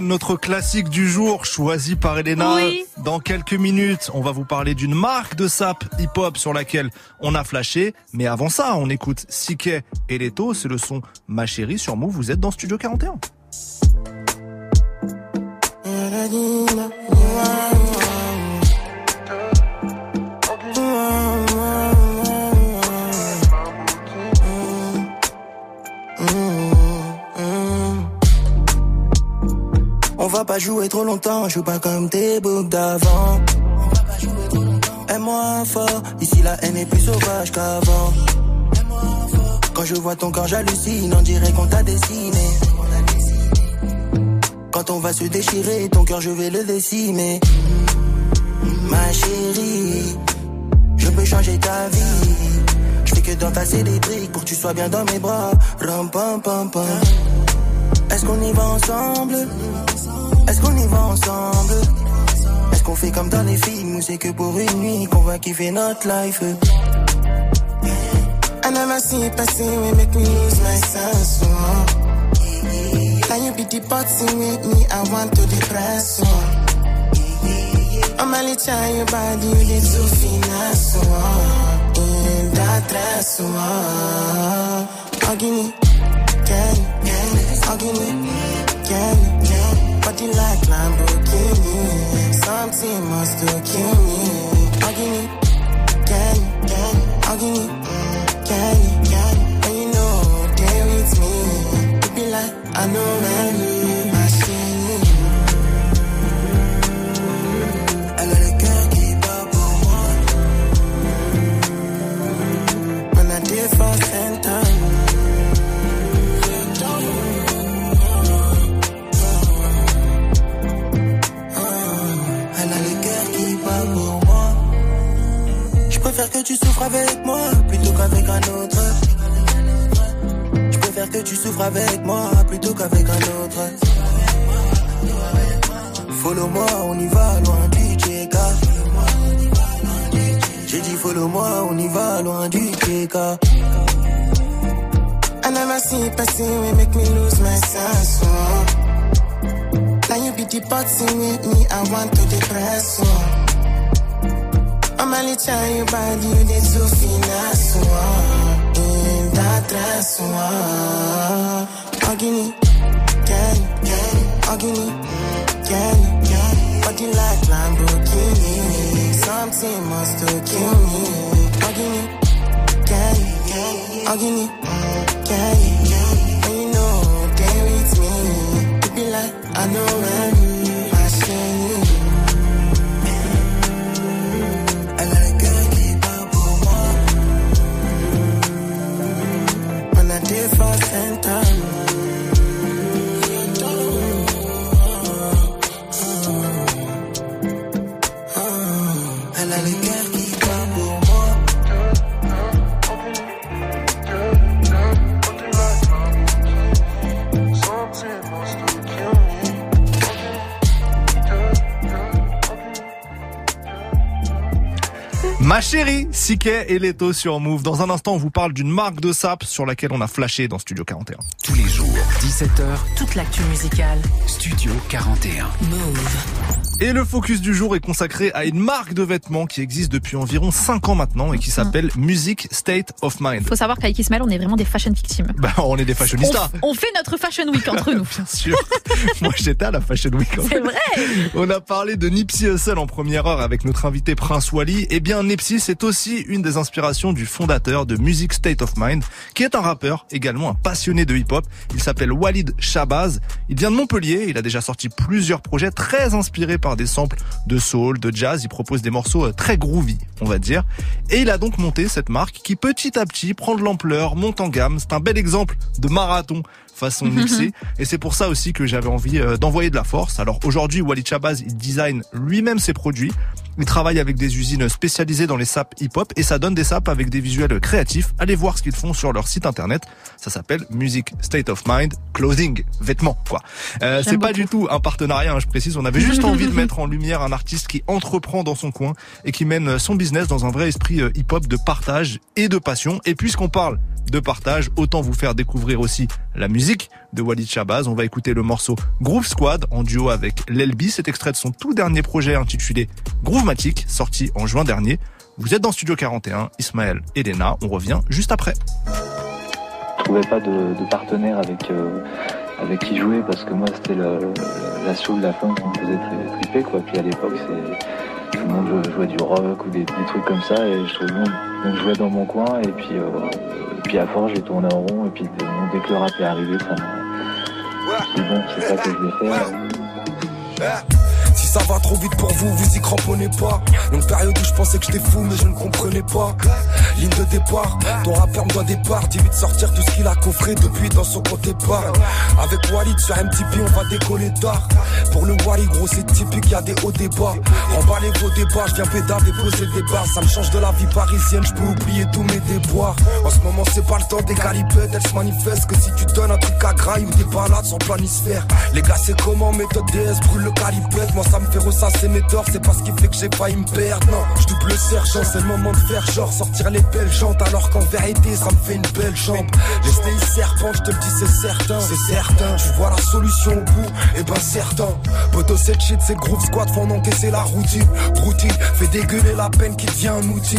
Notre classique du jour, choisi par Elena. Oui. Dans quelques minutes, on va vous parler d'une marque de sap hip-hop sur laquelle on a flashé. Mais avant ça, on écoute Siké et Leto. C'est le son Ma chérie sur Move. Vous êtes dans Studio 41. On va pas jouer trop longtemps, je joue pas comme tes boucs d'avant. Aime-moi fort, ici la haine est plus sauvage qu'avant. Quand je vois ton corps, j'hallucine, on dirait qu'on t'a dessiné. Quand on va se déchirer, ton cœur, je vais le décimer. Ma chérie, je peux changer ta vie. Je fais que d'entasser des briques pour que tu sois bien dans mes bras. Ram pam pam. Est-ce qu'on y va ensemble? Est-ce qu'on y va ensemble? Est-ce qu'on fait comme dans les films ou c'est que pour une nuit qu'on va kiffer notre life? I never see person will make me lose my sense. Oh. Now you be the boxing with me, I want to depress. Oh. I'm only trying your body, you need to finesse. Oh. In that dress. Oh. Ogini, Kenny, Ogini, Kenny, body like Lamborghini. Something must have kill me. Ogini, Kenny, Ogini. Can you, can you, when you know they with me, it be like I know when souffres avec moi plutôt qu'avec un autre. Je préfère que tu souffres avec moi plutôt qu'avec un autre. Follow-moi, on y va loin du JK. J'ai dit follow-moi, on y va loin du JK. I never see person will make me lose my sense. Now you be the with me, I want to depress. Oh. I'm only trying your body, you need to finesse. In that dress. Ogini, Kenny, Kenny, Ogini, Kenny, Kenny. Body like Lamborghini. Something must have kill me. Ogini, Kenny, Kenny, Ogini, Kenny, Kenny. When you know they with me, it be like I know when chérie, Siké et Leto sur Move. Dans un instant, on vous parle d'une marque de sap sur laquelle on a flashé dans Studio 41. Tous les jours, 17h, Toute l'actu musicale. Studio 41. Move. Et le focus du jour est consacré à une marque de vêtements qui existe depuis environ 5 ans maintenant et qui s'appelle Music State of Mind. Faut savoir qu'avec Ismaël, on est vraiment des fashion victimes. Bah, on est des fashionistas. On, on fait notre fashion week entre nous. Bien sûr. Moi, j'étais à la Fashion Week. C'est vrai. On a parlé de Nipsey Hussle en première heure avec notre invité Prince Wally. Eh bien, Nipsey, c'est aussi une des inspirations du fondateur de Music State of Mind, qui est un rappeur, également un passionné de hip-hop. Il s'appelle Walid Shabazz. Il vient de Montpellier. Il a déjà sorti plusieurs projets très inspirés par des samples de soul, de jazz. Il propose des morceaux euh, très groovy, on va dire. Et il a donc monté cette marque qui petit à petit prend de l'ampleur, monte en gamme. C'est un bel exemple de marathon façon Nipsey. et c'est pour ça aussi que j'avais envie euh, d'envoyer de la force. Alors aujourd'hui, Walid Shabazz, il design lui-même ses produits. Il travaille avec des usines spécialisées dans les sapes hip-hop et ça donne des sapes avec des visuels créatifs. Allez voir ce qu'ils font sur leur site internet. Ça s'appelle Music State of Mind Clothing, vêtements quoi. Euh, c'est pas du tout un partenariat, hein, je précise. On avait juste envie de mettre en lumière un artiste qui entreprend dans son coin et qui mène son business dans un vrai esprit euh, hip-hop de partage et de passion. Et puisqu'on parle de partage, autant vous faire découvrir aussi la musique de Walid Shabazz. On va écouter le morceau Groove Squad en duo avec L'Elbi. C'est extrait de son tout dernier projet intitulé Groovematic, sorti en juin dernier. Vous êtes dans Studio 41, Ismaël et Lena. On revient juste après. Je trouvais pas de, de partenaire avec euh, avec qui jouer parce que moi c'était le- la soul, la funk qui me faisait tri- triper quoi. Puis à l'époque c'est tout le monde jouait, du rock ou des, des trucs comme ça et je trouvais bon. Donc je jouais dans mon coin et puis euh, et puis à force j'ai tourné en rond et puis dès que le rap est arrivé ça m'a. Je me suis dit bon c'est ça que je vais faire. Ça va trop vite pour vous, vous y cramponnez pas. Longue période où je pensais que j'étais fou, mais je ne comprenais pas. Ligne de départ, ton rappeur me doit départ. Dis-lui de sortir tout ce qu'il a coffré depuis dans son compte épargne. Avec Walid sur MTP, on va décoller tard. Pour le Wally, gros, c'est typique, y a des hauts débats. Remballez vos débats, je viens pédard déposer le débat. Ça me change de la vie parisienne, je peux oublier tous mes déboires. En ce moment, c'est pas le temps des galipettes, elles se manifestent que si tu donnes un truc à graille ou des balades sans planisphère. Les gars, c'est comment méthode DS brûle le calipette. Moi, ça me fait ressasser mes torts, c'est pas ce qui fait que j'ai failli me perdre. Non, je double le sergent, c'est le moment de faire genre sortir les belles jantes. Alors qu'en vérité, ça me fait une belle jambe. Les les serpents, je te le dis, c'est certain, c'est certain. Tu vois la solution au bout, et ben certain. Poto, cette shit, c'est le groove squad, en encaisser la routine. Routine, fait dégueuler la peine qui devient un outil.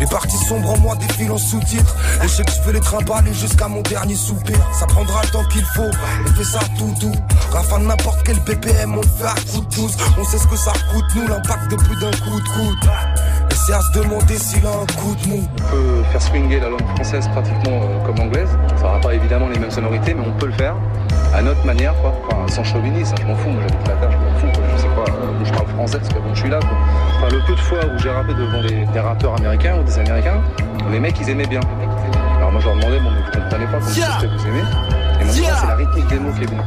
Les parties sombres en moi défilent en sous-titres. Et je vais les trimballer jusqu'à mon dernier soupir. Ça prendra le temps qu'il faut, on fait ça tout doux. Rafale n'importe quel BPM, on le fait à coup de 12. On sait ce que ça coûte, nous, l'impact de plus d'un coup de coude. Et c'est à se demander s'il a un coup de mou. On peut faire swinger la langue française pratiquement euh, comme anglaise. Ça n'aura pas évidemment les mêmes sonorités, mais on peut le faire à notre manière, quoi. Enfin, sans chauvinisme, je m'en fous. Moi, j'habite la terre. Euh, je parle français parce que bon, je suis là. Quoi. Enfin, le peu de fois où j'ai rappé devant des, des rappeurs américains ou des américains, les mecs, ils aimaient bien. Alors moi, je leur demandais, bon, mais vous comprenez pas comment Yeah. que vous aimez Et Yeah. c'est la rythmique des mots qui est bien.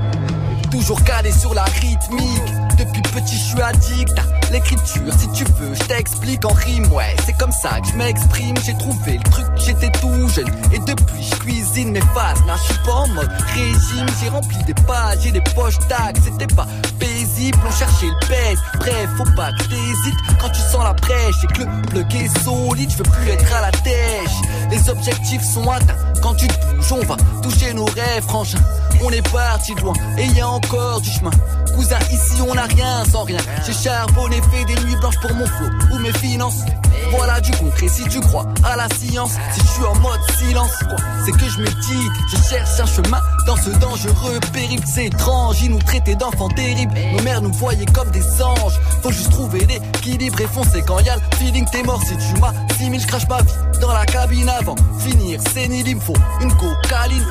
Toujours calé sur la rythmique. Depuis petit, je suis addict à l'écriture. Si tu veux, je t'explique en rime. Ouais, c'est comme ça que je m'exprime. J'ai trouvé le truc, j'étais tout jeune. Et depuis, je cuisine mes phases. Non, je suis pas en mode régime. J'ai rempli des pages et des poches tags. C'était pas paisible, on cherchait le pèse. Bref, faut pas que t'hésites quand tu sens la brèche. Et que le plug est solide, je veux plus être à la tèche. Les objectifs sont atteints. Quand tu te bouges, on va toucher nos rêves, frangin. On est parti loin et y a encore du chemin. Cousin, ici on n'a rien sans rien. J'ai charbonné, fait des nuits blanches pour mon flot ou mes finances. Voilà du concret si tu crois à la science. Si je suis en mode silence, quoi, c'est que je médite. Je cherche un chemin dans ce dangereux périple. C'est étrange, ils nous traitaient d'enfants terribles. Nos mères nous voyaient comme des anges. Faut juste trouver l'équilibre et foncer quand y a le feeling. T'es mort si tu m'as 6000, je crache ma vie dans la cabine avant. Finir, sénile, il me faut une cocaline.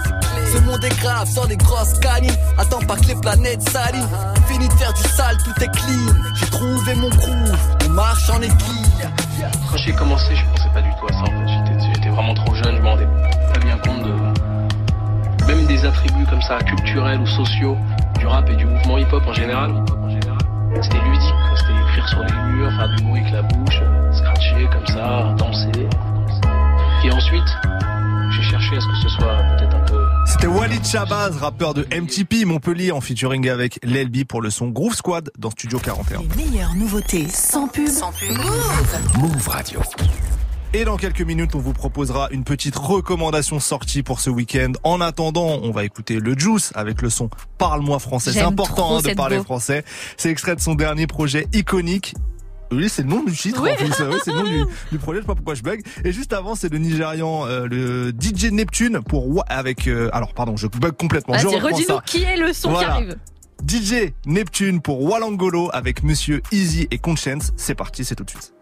Ce monde est grave, sans des grosses canines. Attends pas que les planètes s'alignent. Fini de faire du sale, tout est clean. J'ai trouvé mon groove, on marche en équipe. Quand j'ai commencé, je pensais pas du tout à ça en fait. J'étais- vraiment trop jeune, je me rendais pas bien compte de. Des attributs comme ça, culturels ou sociaux, du rap et du mouvement hip-hop en général. C'était ludique, c'était écrire sur les murs, faire du bruit avec la bouche, scratcher comme ça, danser. Et ensuite, j'ai cherché à ce que ce soit peut-être un peu C'était Walid Shabazz, rappeur de MTP Montpellier en featuring avec l'LB pour le son Groove Squad dans Studio 41. Meilleure nouveauté sans pub. Sans pub. Move Radio. Et dans quelques minutes, on vous proposera une petite recommandation sortie pour ce week-end. En attendant, on va écouter le Juice avec le son Parle-moi français. C'est important hein, de parler français. C'est extrait de son dernier projet iconique. Oui, c'est le nom du titre Oui. en plus. Oui, c'est le nom du, du projet. Je sais pas pourquoi je bug. Et juste avant, c'est le Nigérian, euh, le DJ Neptune pour avec. euh, alors, pardon, je bug complètement. je Vas-y, redis-nous ça. qui est le son Voilà. qui arrive. DJ Neptune pour Walangolo avec Monsieur Easy et Conscience. C'est parti, c'est tout de suite.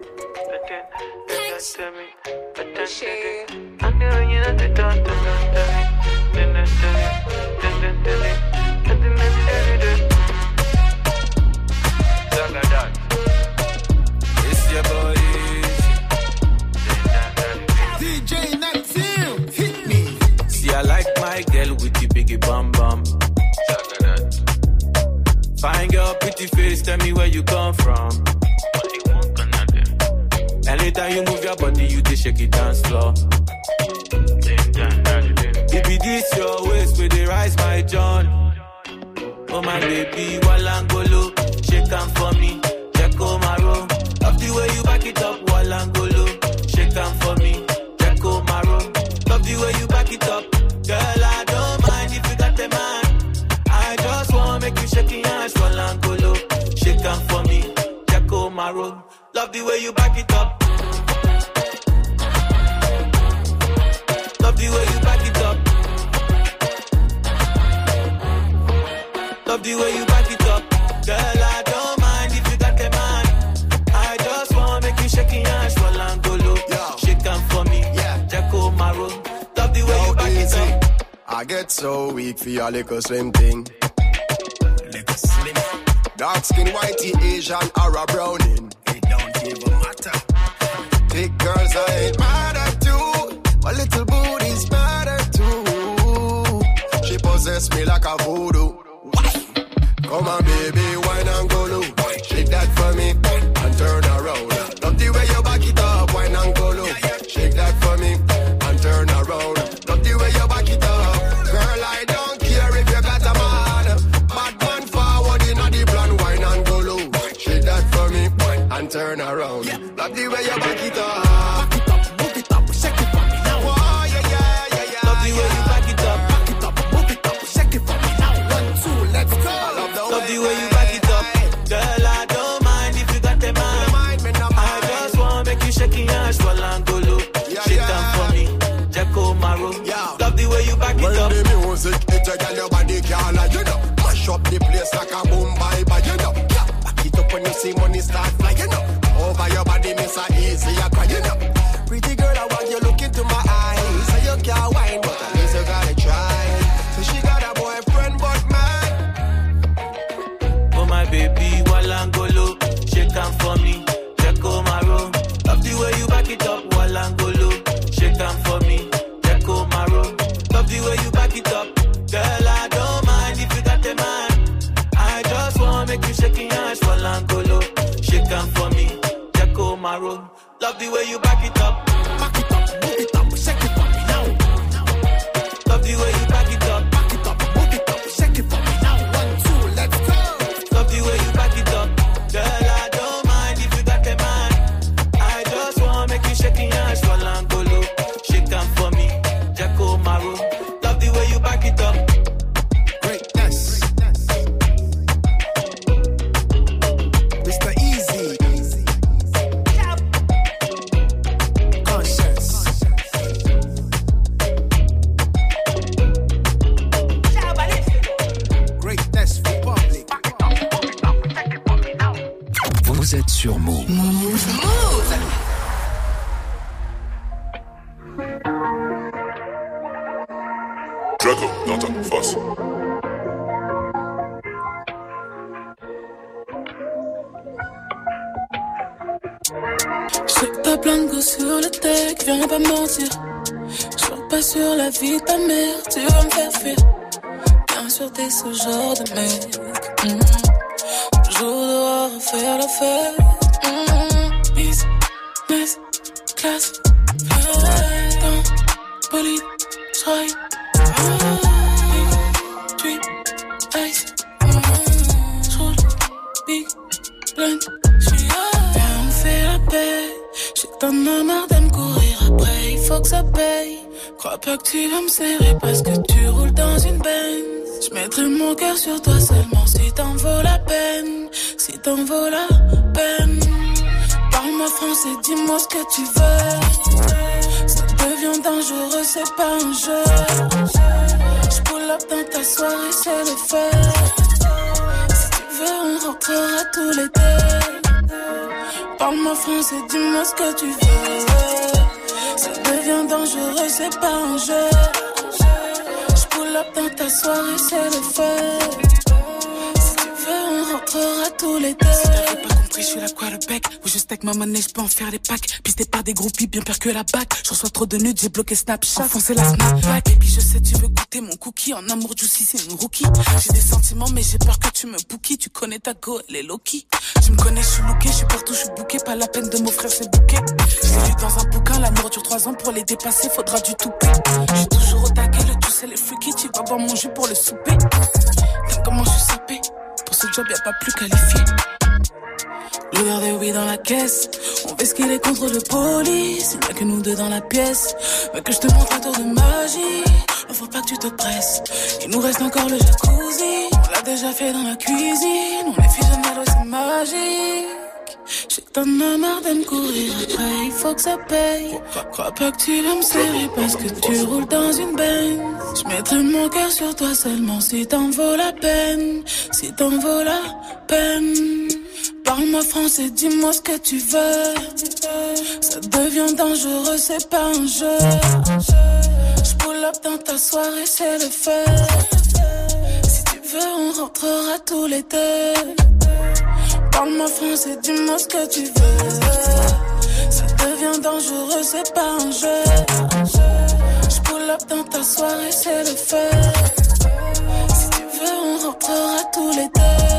DJ Neptune, hit me. See, I like my girl with the biggie bum bum. Fine girl, pretty face, tell me where you come from. Anytime you move your body, you dey shake it dance floor. It this your waist, where they rise my John. Oh my baby, Walangolo, shake am for me, Jacko Maro. Love the way you back it up, Walangolo, shake am for me, Jacko Maro. Love the way you back it up, girl. I don't mind if you got a man. I just wanna make you shake your ass, Walangolo, shake am for me, Jacko Maro. Love the way you back it up. So weak for your little slim thing. Little slim. Dark skin, whitey, Asian, or a browning. It don't even matter. Big girls, I ain't mad at you. My little booty's mad at too. She possess me like a voodoo. Come on, baby, Business, classe, dans, bolide, j'raille. Big, j'suis me faire la paix. Que t'en as marre de me courir après, il faut que ça paye. Crois pas que tu vas me serrer parce que tu roules dans une Benz. J'mettrai mon cœur sur toi seulement si t'en vaut la peine. Si t'en vaut la peine. Parle-moi français, dis-moi ce que tu veux. Ça devient dangereux, c'est pas un jeu. J'pull up dans ta soirée, c'est le feu. Si tu veux, on rentrera tous les deux. Parle-moi français, dis-moi ce que tu veux. Ça devient dangereux, c'est pas un jeu. Je pull up dans ta soirée, c'est le feu. Si les t'avais pas compris, je suis la quarterback. Ou juste avec ma monnaie, je peux en faire des packs. Pisté par des groupies, bien pire que la bac. Je reçois trop de nudes, j'ai bloqué Snapchat. Enfoncé la Snapchat. Et puis je sais, tu veux goûter mon cookie. En amour, juicy, c'est une rookie. J'ai des sentiments, mais j'ai peur que tu me bookies. Tu connais ta go, elle est low-key. Tu me connais, je suis looké, je suis partout, je suis booké. Pas la peine de m'offrir ces bouquets. J'ai lu dans un bouquin, l'amour dure trois ans. Pour les dépasser, faudra du tout J'ai toujours au taquet, le tout c'est les freaky. Tu vas boire mon jus pour le souper. T'aimes comment je suis sapé. Ce job, y a pas plus qualifié. L'odeur de weed dans la caisse. On fait ce qu'il est contre le police. Il n'y a que nous deux dans la pièce. Mais que je te montre un tour de magie. Oh, faut pas que tu te presses. Il nous reste encore le jacuzzi. On l'a déjà fait dans la cuisine. On est fusionnel, c'est magique. Que t'en as marre de me courir après, il faut que ça paye. Crois pas que tu vas me serrer parce que tu roules dans une benne. Je mettrai mon cœur sur toi seulement si t'en vaut la peine. Si t'en vaut la peine. Parle-moi français, dis-moi ce que tu veux. Ça devient dangereux, c'est pas un jeu. Je pull up dans ta soirée, c'est le feu. Si tu veux, on rentrera tous les deux. Parle-moi français, dis-moi ce que tu veux. Ça devient dangereux, c'est pas un jeu. Je pull up dans ta soirée, c'est le feu. Si tu veux, on rentrera tous les deux.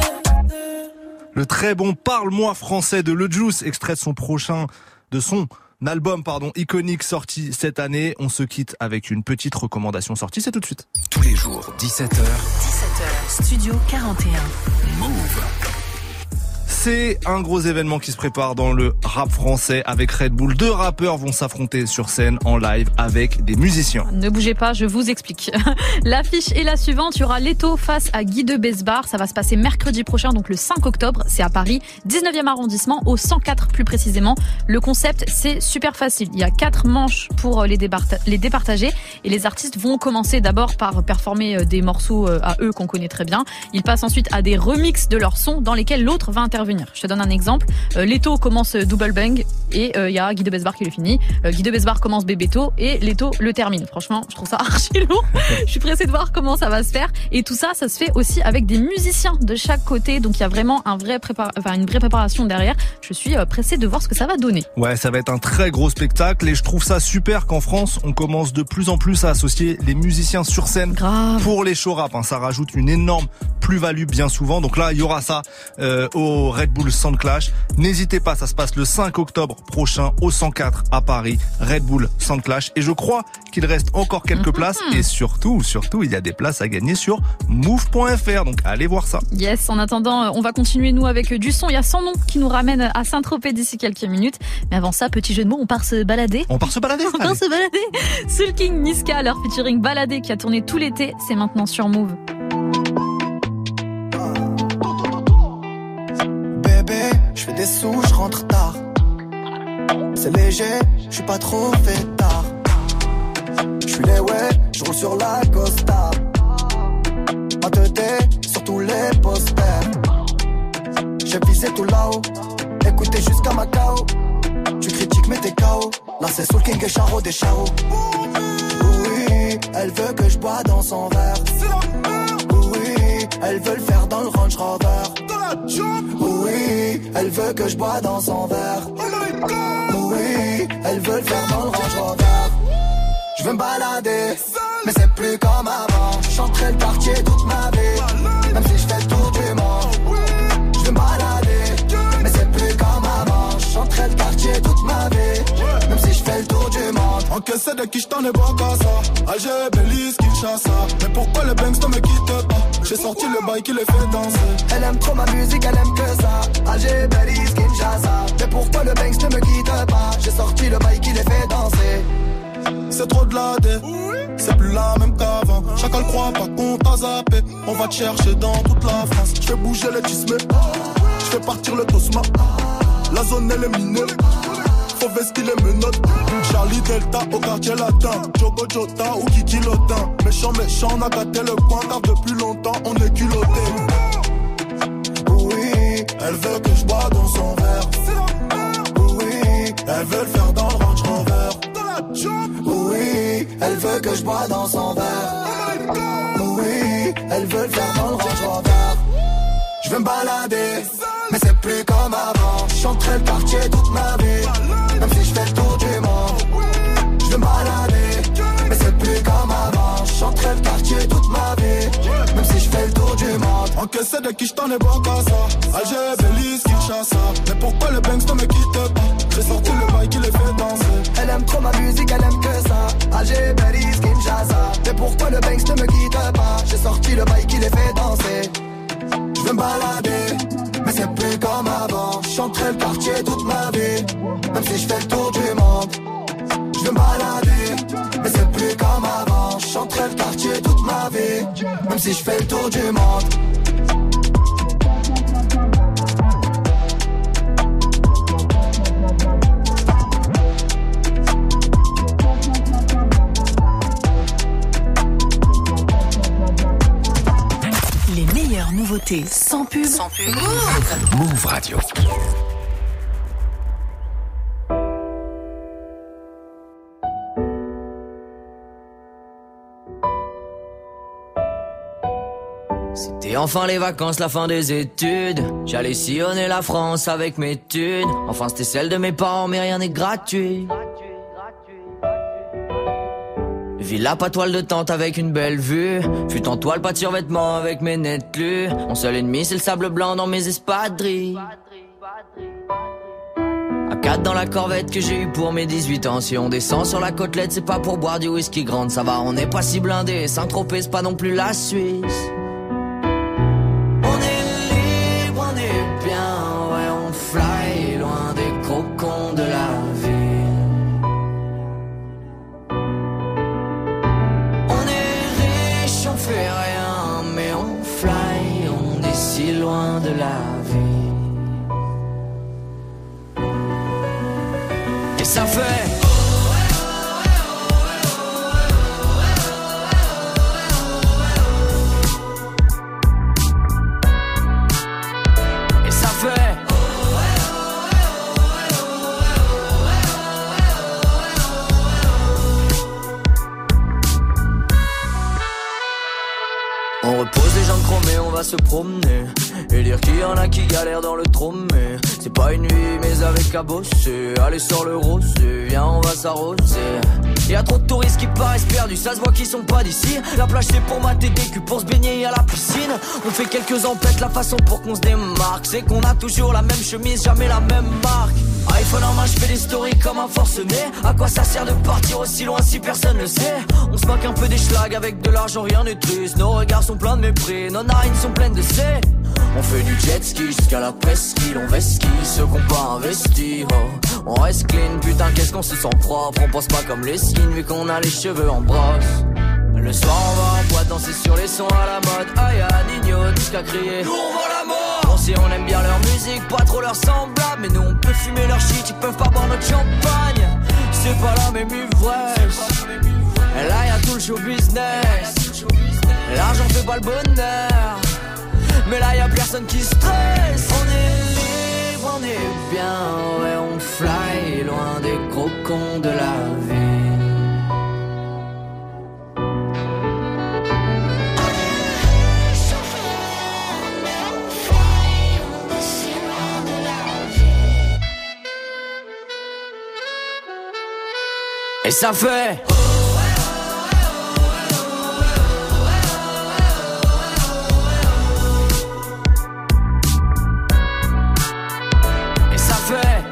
Le très bon Parle-moi français de Le Juice, extrait de son prochain, de son album, pardon, iconique sorti cette année. On se quitte avec une petite recommandation sortie, c'est tout de suite. Tous les jours, 17h. 17h, Studio 41. Move. C'est un gros événement qui se prépare dans le rap français avec Red Bull. Deux rappeurs vont s'affronter sur scène en live avec des musiciens. Ne bougez pas, je vous explique. L'affiche est la suivante. Il y aura Leto face à Guy de Besbar. Ça va se passer mercredi prochain, donc le 5 octobre. C'est à Paris, 19e arrondissement, au 104 plus précisément. Le concept, c'est super facile. Il y a quatre manches pour les, départa- les départager et les artistes vont commencer d'abord par performer euh, des morceaux euh, à eux qu'on connaît très bien. Ils passent ensuite à des remixes de leurs sons dans lesquels l'autre va intervenir. Je te donne un exemple. Euh, Leto commence euh, Double Bang et euh, il y a Guy de Besbar qui le finit. Euh, Guy de Besbar commence Bébéto et Leto le termine. Franchement, je trouve ça archi lourd. je suis pressée de voir comment ça va se faire. Et tout ça, ça se fait aussi avec des musiciens de chaque côté. Donc il y a vraiment un vrai prépar- enfin, une vraie préparation derrière. Je suis euh, pressée de voir ce que ça va donner. Ouais, ça va être un très gros spectacle et je trouve ça super qu'en France, on commence de plus en plus à associer les musiciens sur scène pour les show rap. hein. Ça rajoute une énorme plus-value bien souvent. Donc là, il y aura ça euh, au Red Bull Sound Clash. N'hésitez pas, ça se passe le 5 octobre prochain au 104 à Paris, Red Bull Sound Clash. Et je crois qu'il reste encore quelques places et surtout, surtout, il y a des places à gagner sur move.fr. Donc allez voir ça. Yes, en attendant, euh, on va continuer nous avec euh, du son. Il y a son nom qui nous ramène à Saint-Tropez d'ici quelques minutes. Mais avant ça, petit jeu de mots, on part se balader. On part se balader On part se balader. Soul King Niska, leur featuring baladé qui a tourné tout l'été, c'est maintenant sur Move. Je fais des sous, je rentre tard. C'est léger, je suis pas trop fait tard. Je suis les ouais, je roule sur la Costa. Ma tête sur tous les posters. J'ai visé tout là-haut, écoutez jusqu'à Macao. Tu critiques mais t'es KO. Là c'est Soul King et Charo des Charo. Oui, elle veut que je bois dans son verre. Oui, elle veut le faire dans le Range Rover. Elle veut que je bois dans son verre. Oui, elle veut le faire dans le Range. Je veux me balader, mais c'est plus comme avant. Chanterai le quartier toute ma vie, Encaissé de qui j't'en ai bon qu'à ça. Alger, Belize, Kinshasa Mais pourquoi les banks ne me quittent pas? J'ai sorti le bail qui les fait danser. Elle aime trop ma musique, elle aime que ça. Alger, Belize, Kinshasa. Mais pourquoi le Banks ne me quitte pas? J'ai sorti le bail qui les fait danser. C'est trop de la dé. C'est plus la même qu'avant. Chacun croit pas qu'on t'a zappé. On va te chercher dans toute la France. Je fais bouger les tismes. Je fais partir le tosma La zone elle est minée faux veste qui les menottes. Charlie Delta au quartier latin. Jogo Jota ou Kiki Lotin. Méchant, méchant, on a gâté le coin car depuis longtemps on est culotté. Oui, elle veut que je bois dans son verre. Oui, elle veut le faire dans le ranch renvers. Oui, elle veut que je bois dans son verre. Oui, elle veut le faire dans le ranch renvers. Je veux me balader, mais c'est plus comme avant. Je chanterai le quartier toute ma vie, même si je fais le tour du monde. Je veux balader, mais c'est plus comme avant. Je chanterai le quartier toute ma vie, même si je fais le tour du monde. Encaissé de qui je t'en ai bon qu'à ça. Alger, Belize, Kinshasa. Mais pourquoi le Banks ne me quitte pas? J'ai sorti le bail qui les fait danser. Elle aime trop ma musique, elle aime que ça. Alger, Belize, Kinshasa. Mais pourquoi le Banks ne me quitte pas? J'ai sorti le bail qui les fait danser. Je veux me balader, toute ma vie, même si je fais le tour du monde. Je veux me balader, mais c'est plus comme avant. Je chanterai le quartier toute ma vie, même si je fais le tour du monde. Les meilleures nouveautés sans pub. Sans pub. Move Radio. Enfin les vacances, la fin des études. J'allais sillonner la France avec mes thunes. Enfin, c'était celle de mes parents, mais rien n'est gratuit. Villa pas toile de tente avec une belle vue. Fut en toile, pas de survêtement avec mes nets lus. Mon seul ennemi, c'est le sable blanc dans mes espadrilles. À 4 dans la corvette que j'ai eu pour mes 18 ans. Si on descend sur la côtelette, c'est pas pour boire du whisky grande. Ça va, on n'est pas si blindé. Saint-Tropez, c'est pas non plus la Suisse. On va se promener. Et dire qu'il y en a qui galèrent dans le tromé. C'est pas une nuit mais avec à bosser. Allez sur le rosé, viens on va s'arroser. Y a trop de touristes qui paraissent perdus, ça se voit qu'ils sont pas d'ici. La plage c'est pour mater des culs, pour se baigner à la piscine. On fait quelques empêtes, la façon pour qu'on se démarque. C'est qu'on a toujours la même chemise, jamais la même marque iPhone en main, je fais des stories comme un forcené À quoi ça sert de partir aussi loin si personne le sait? On se moque un peu des schlags avec de l'argent, rien n'est triste Nos regards sont pleins de mépris, nos narines sont pleines de C on fait du jet ski jusqu'à la presqu'île, on vesquille ceux qu'on pas investi. Oh. On reste clean, putain, qu'est-ce qu'on se sent propre? On pense pas comme les skins vu qu'on a les cheveux en brosse. Le soir, on va en boîte danser sur les sons à la mode. Aïe, Nino, jusqu'à crier. Nous, on veut la mort. Sait, on aime bien leur musique, pas trop leur semblable. Mais nous, on peut fumer leur shit, ils peuvent pas boire notre champagne. C'est pas la même ivresse. Là, y a tout le show business. L'argent fait pas le bonheur. Mais là y a personne qui stresse On est libre, on est bien Ouais on fly loin des crocons de la Et ça fait Et ça fait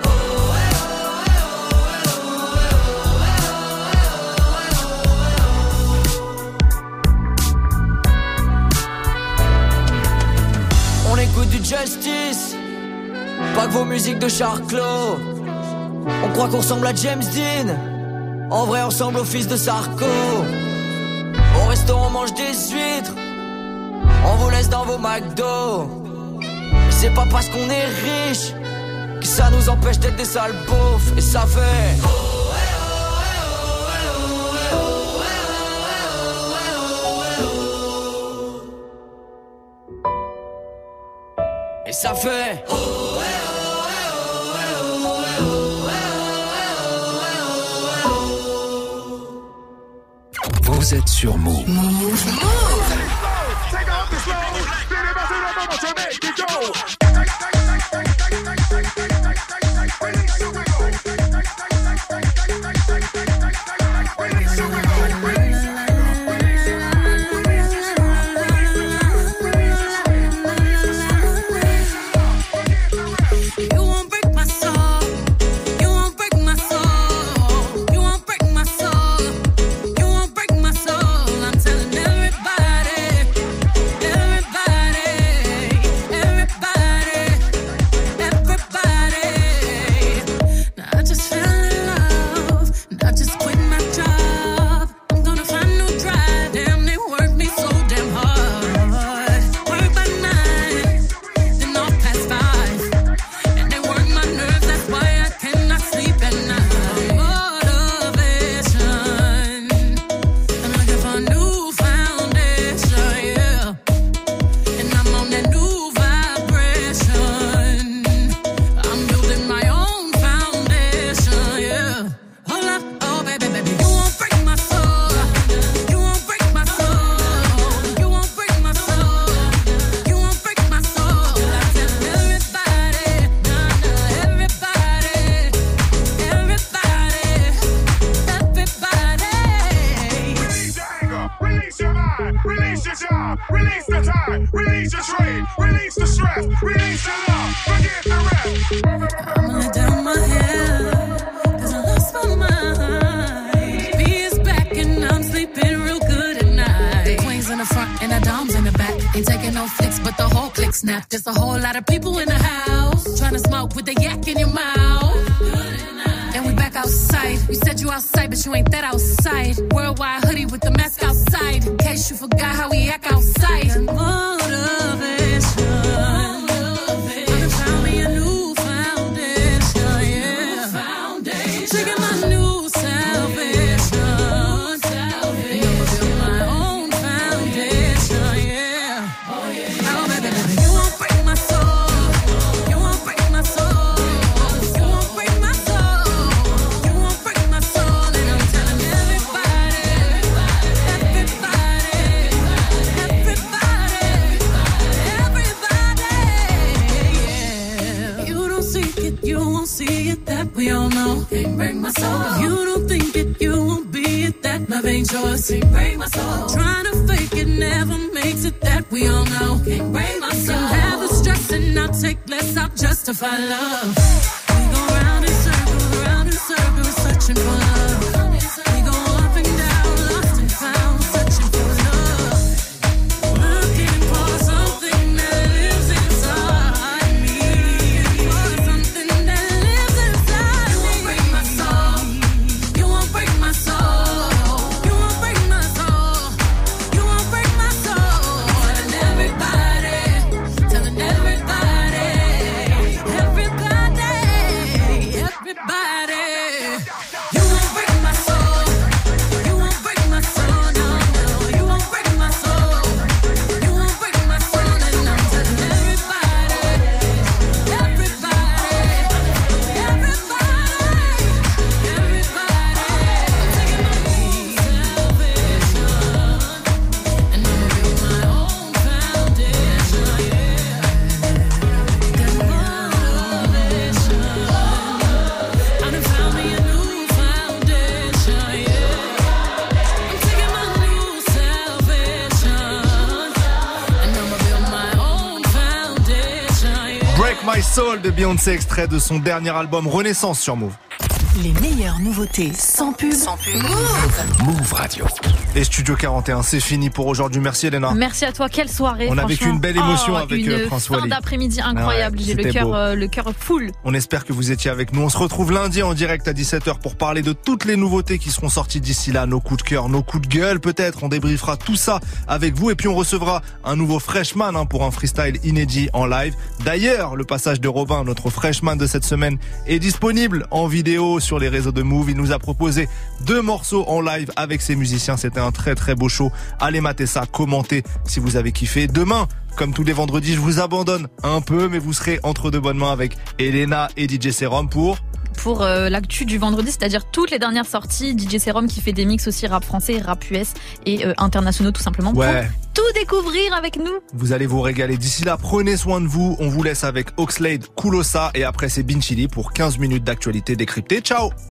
On écoute du justice Pas que vos musiques de Charclos On croit qu'on ressemble à James Dean En vrai on ressemble au fils de Sarko. Au restaurant on mange des huîtres. On vous laisse dans vos McDo. C'est pas parce qu'on est riche Que ça nous empêche d'être des sales beaufs. Et ça fait Et ça fait sur Move. Move. hoodie with the mask outside. In case you forgot how we act outside. find love. We go round in circles, round in circles, searching for love. Extrait de son dernier album Renaissance sur Move. Les meilleures nouveautés sans pub. Move Radio et Studio 41. C'est fini pour aujourd'hui. Merci Elena. Merci à toi. Quelle soirée. On a vécu une belle émotion oh, avec une euh, Prince Fin d'après-midi incroyable. J'ai le cœur, euh, le cœur full. On espère que vous étiez avec nous. On se retrouve lundi en direct à 17h pour parler de toutes les nouveautés qui seront sorties d'ici là. Nos coups de cœur, nos coups de gueule peut-être. On débriefera tout ça avec vous et puis on recevra un nouveau freshman hein, pour un freestyle inédit en live. D'ailleurs, le passage de Robin, notre freshman de cette semaine, est disponible en vidéo sur les réseaux de Move. Il nous a proposé deux morceaux en live avec ses musiciens. C'était très très beau show. Allez mater ça, commentez si vous avez kiffé. Demain, comme tous les vendredis, je vous abandonne un peu, mais vous serez entre deux bonnes mains avec Elena et DJ Serum pour pour euh, l'actu du vendredi, c'est-à-dire toutes les dernières sorties. DJ Serum qui fait des mix aussi rap français, rap US et euh, internationaux tout simplement ouais. pour tout découvrir avec nous. Vous allez vous régaler. D'ici là, prenez soin de vous. On vous laisse avec Oxlade, Kulosa et après c'est Binchili pour 15 minutes d'actualité décryptée. Ciao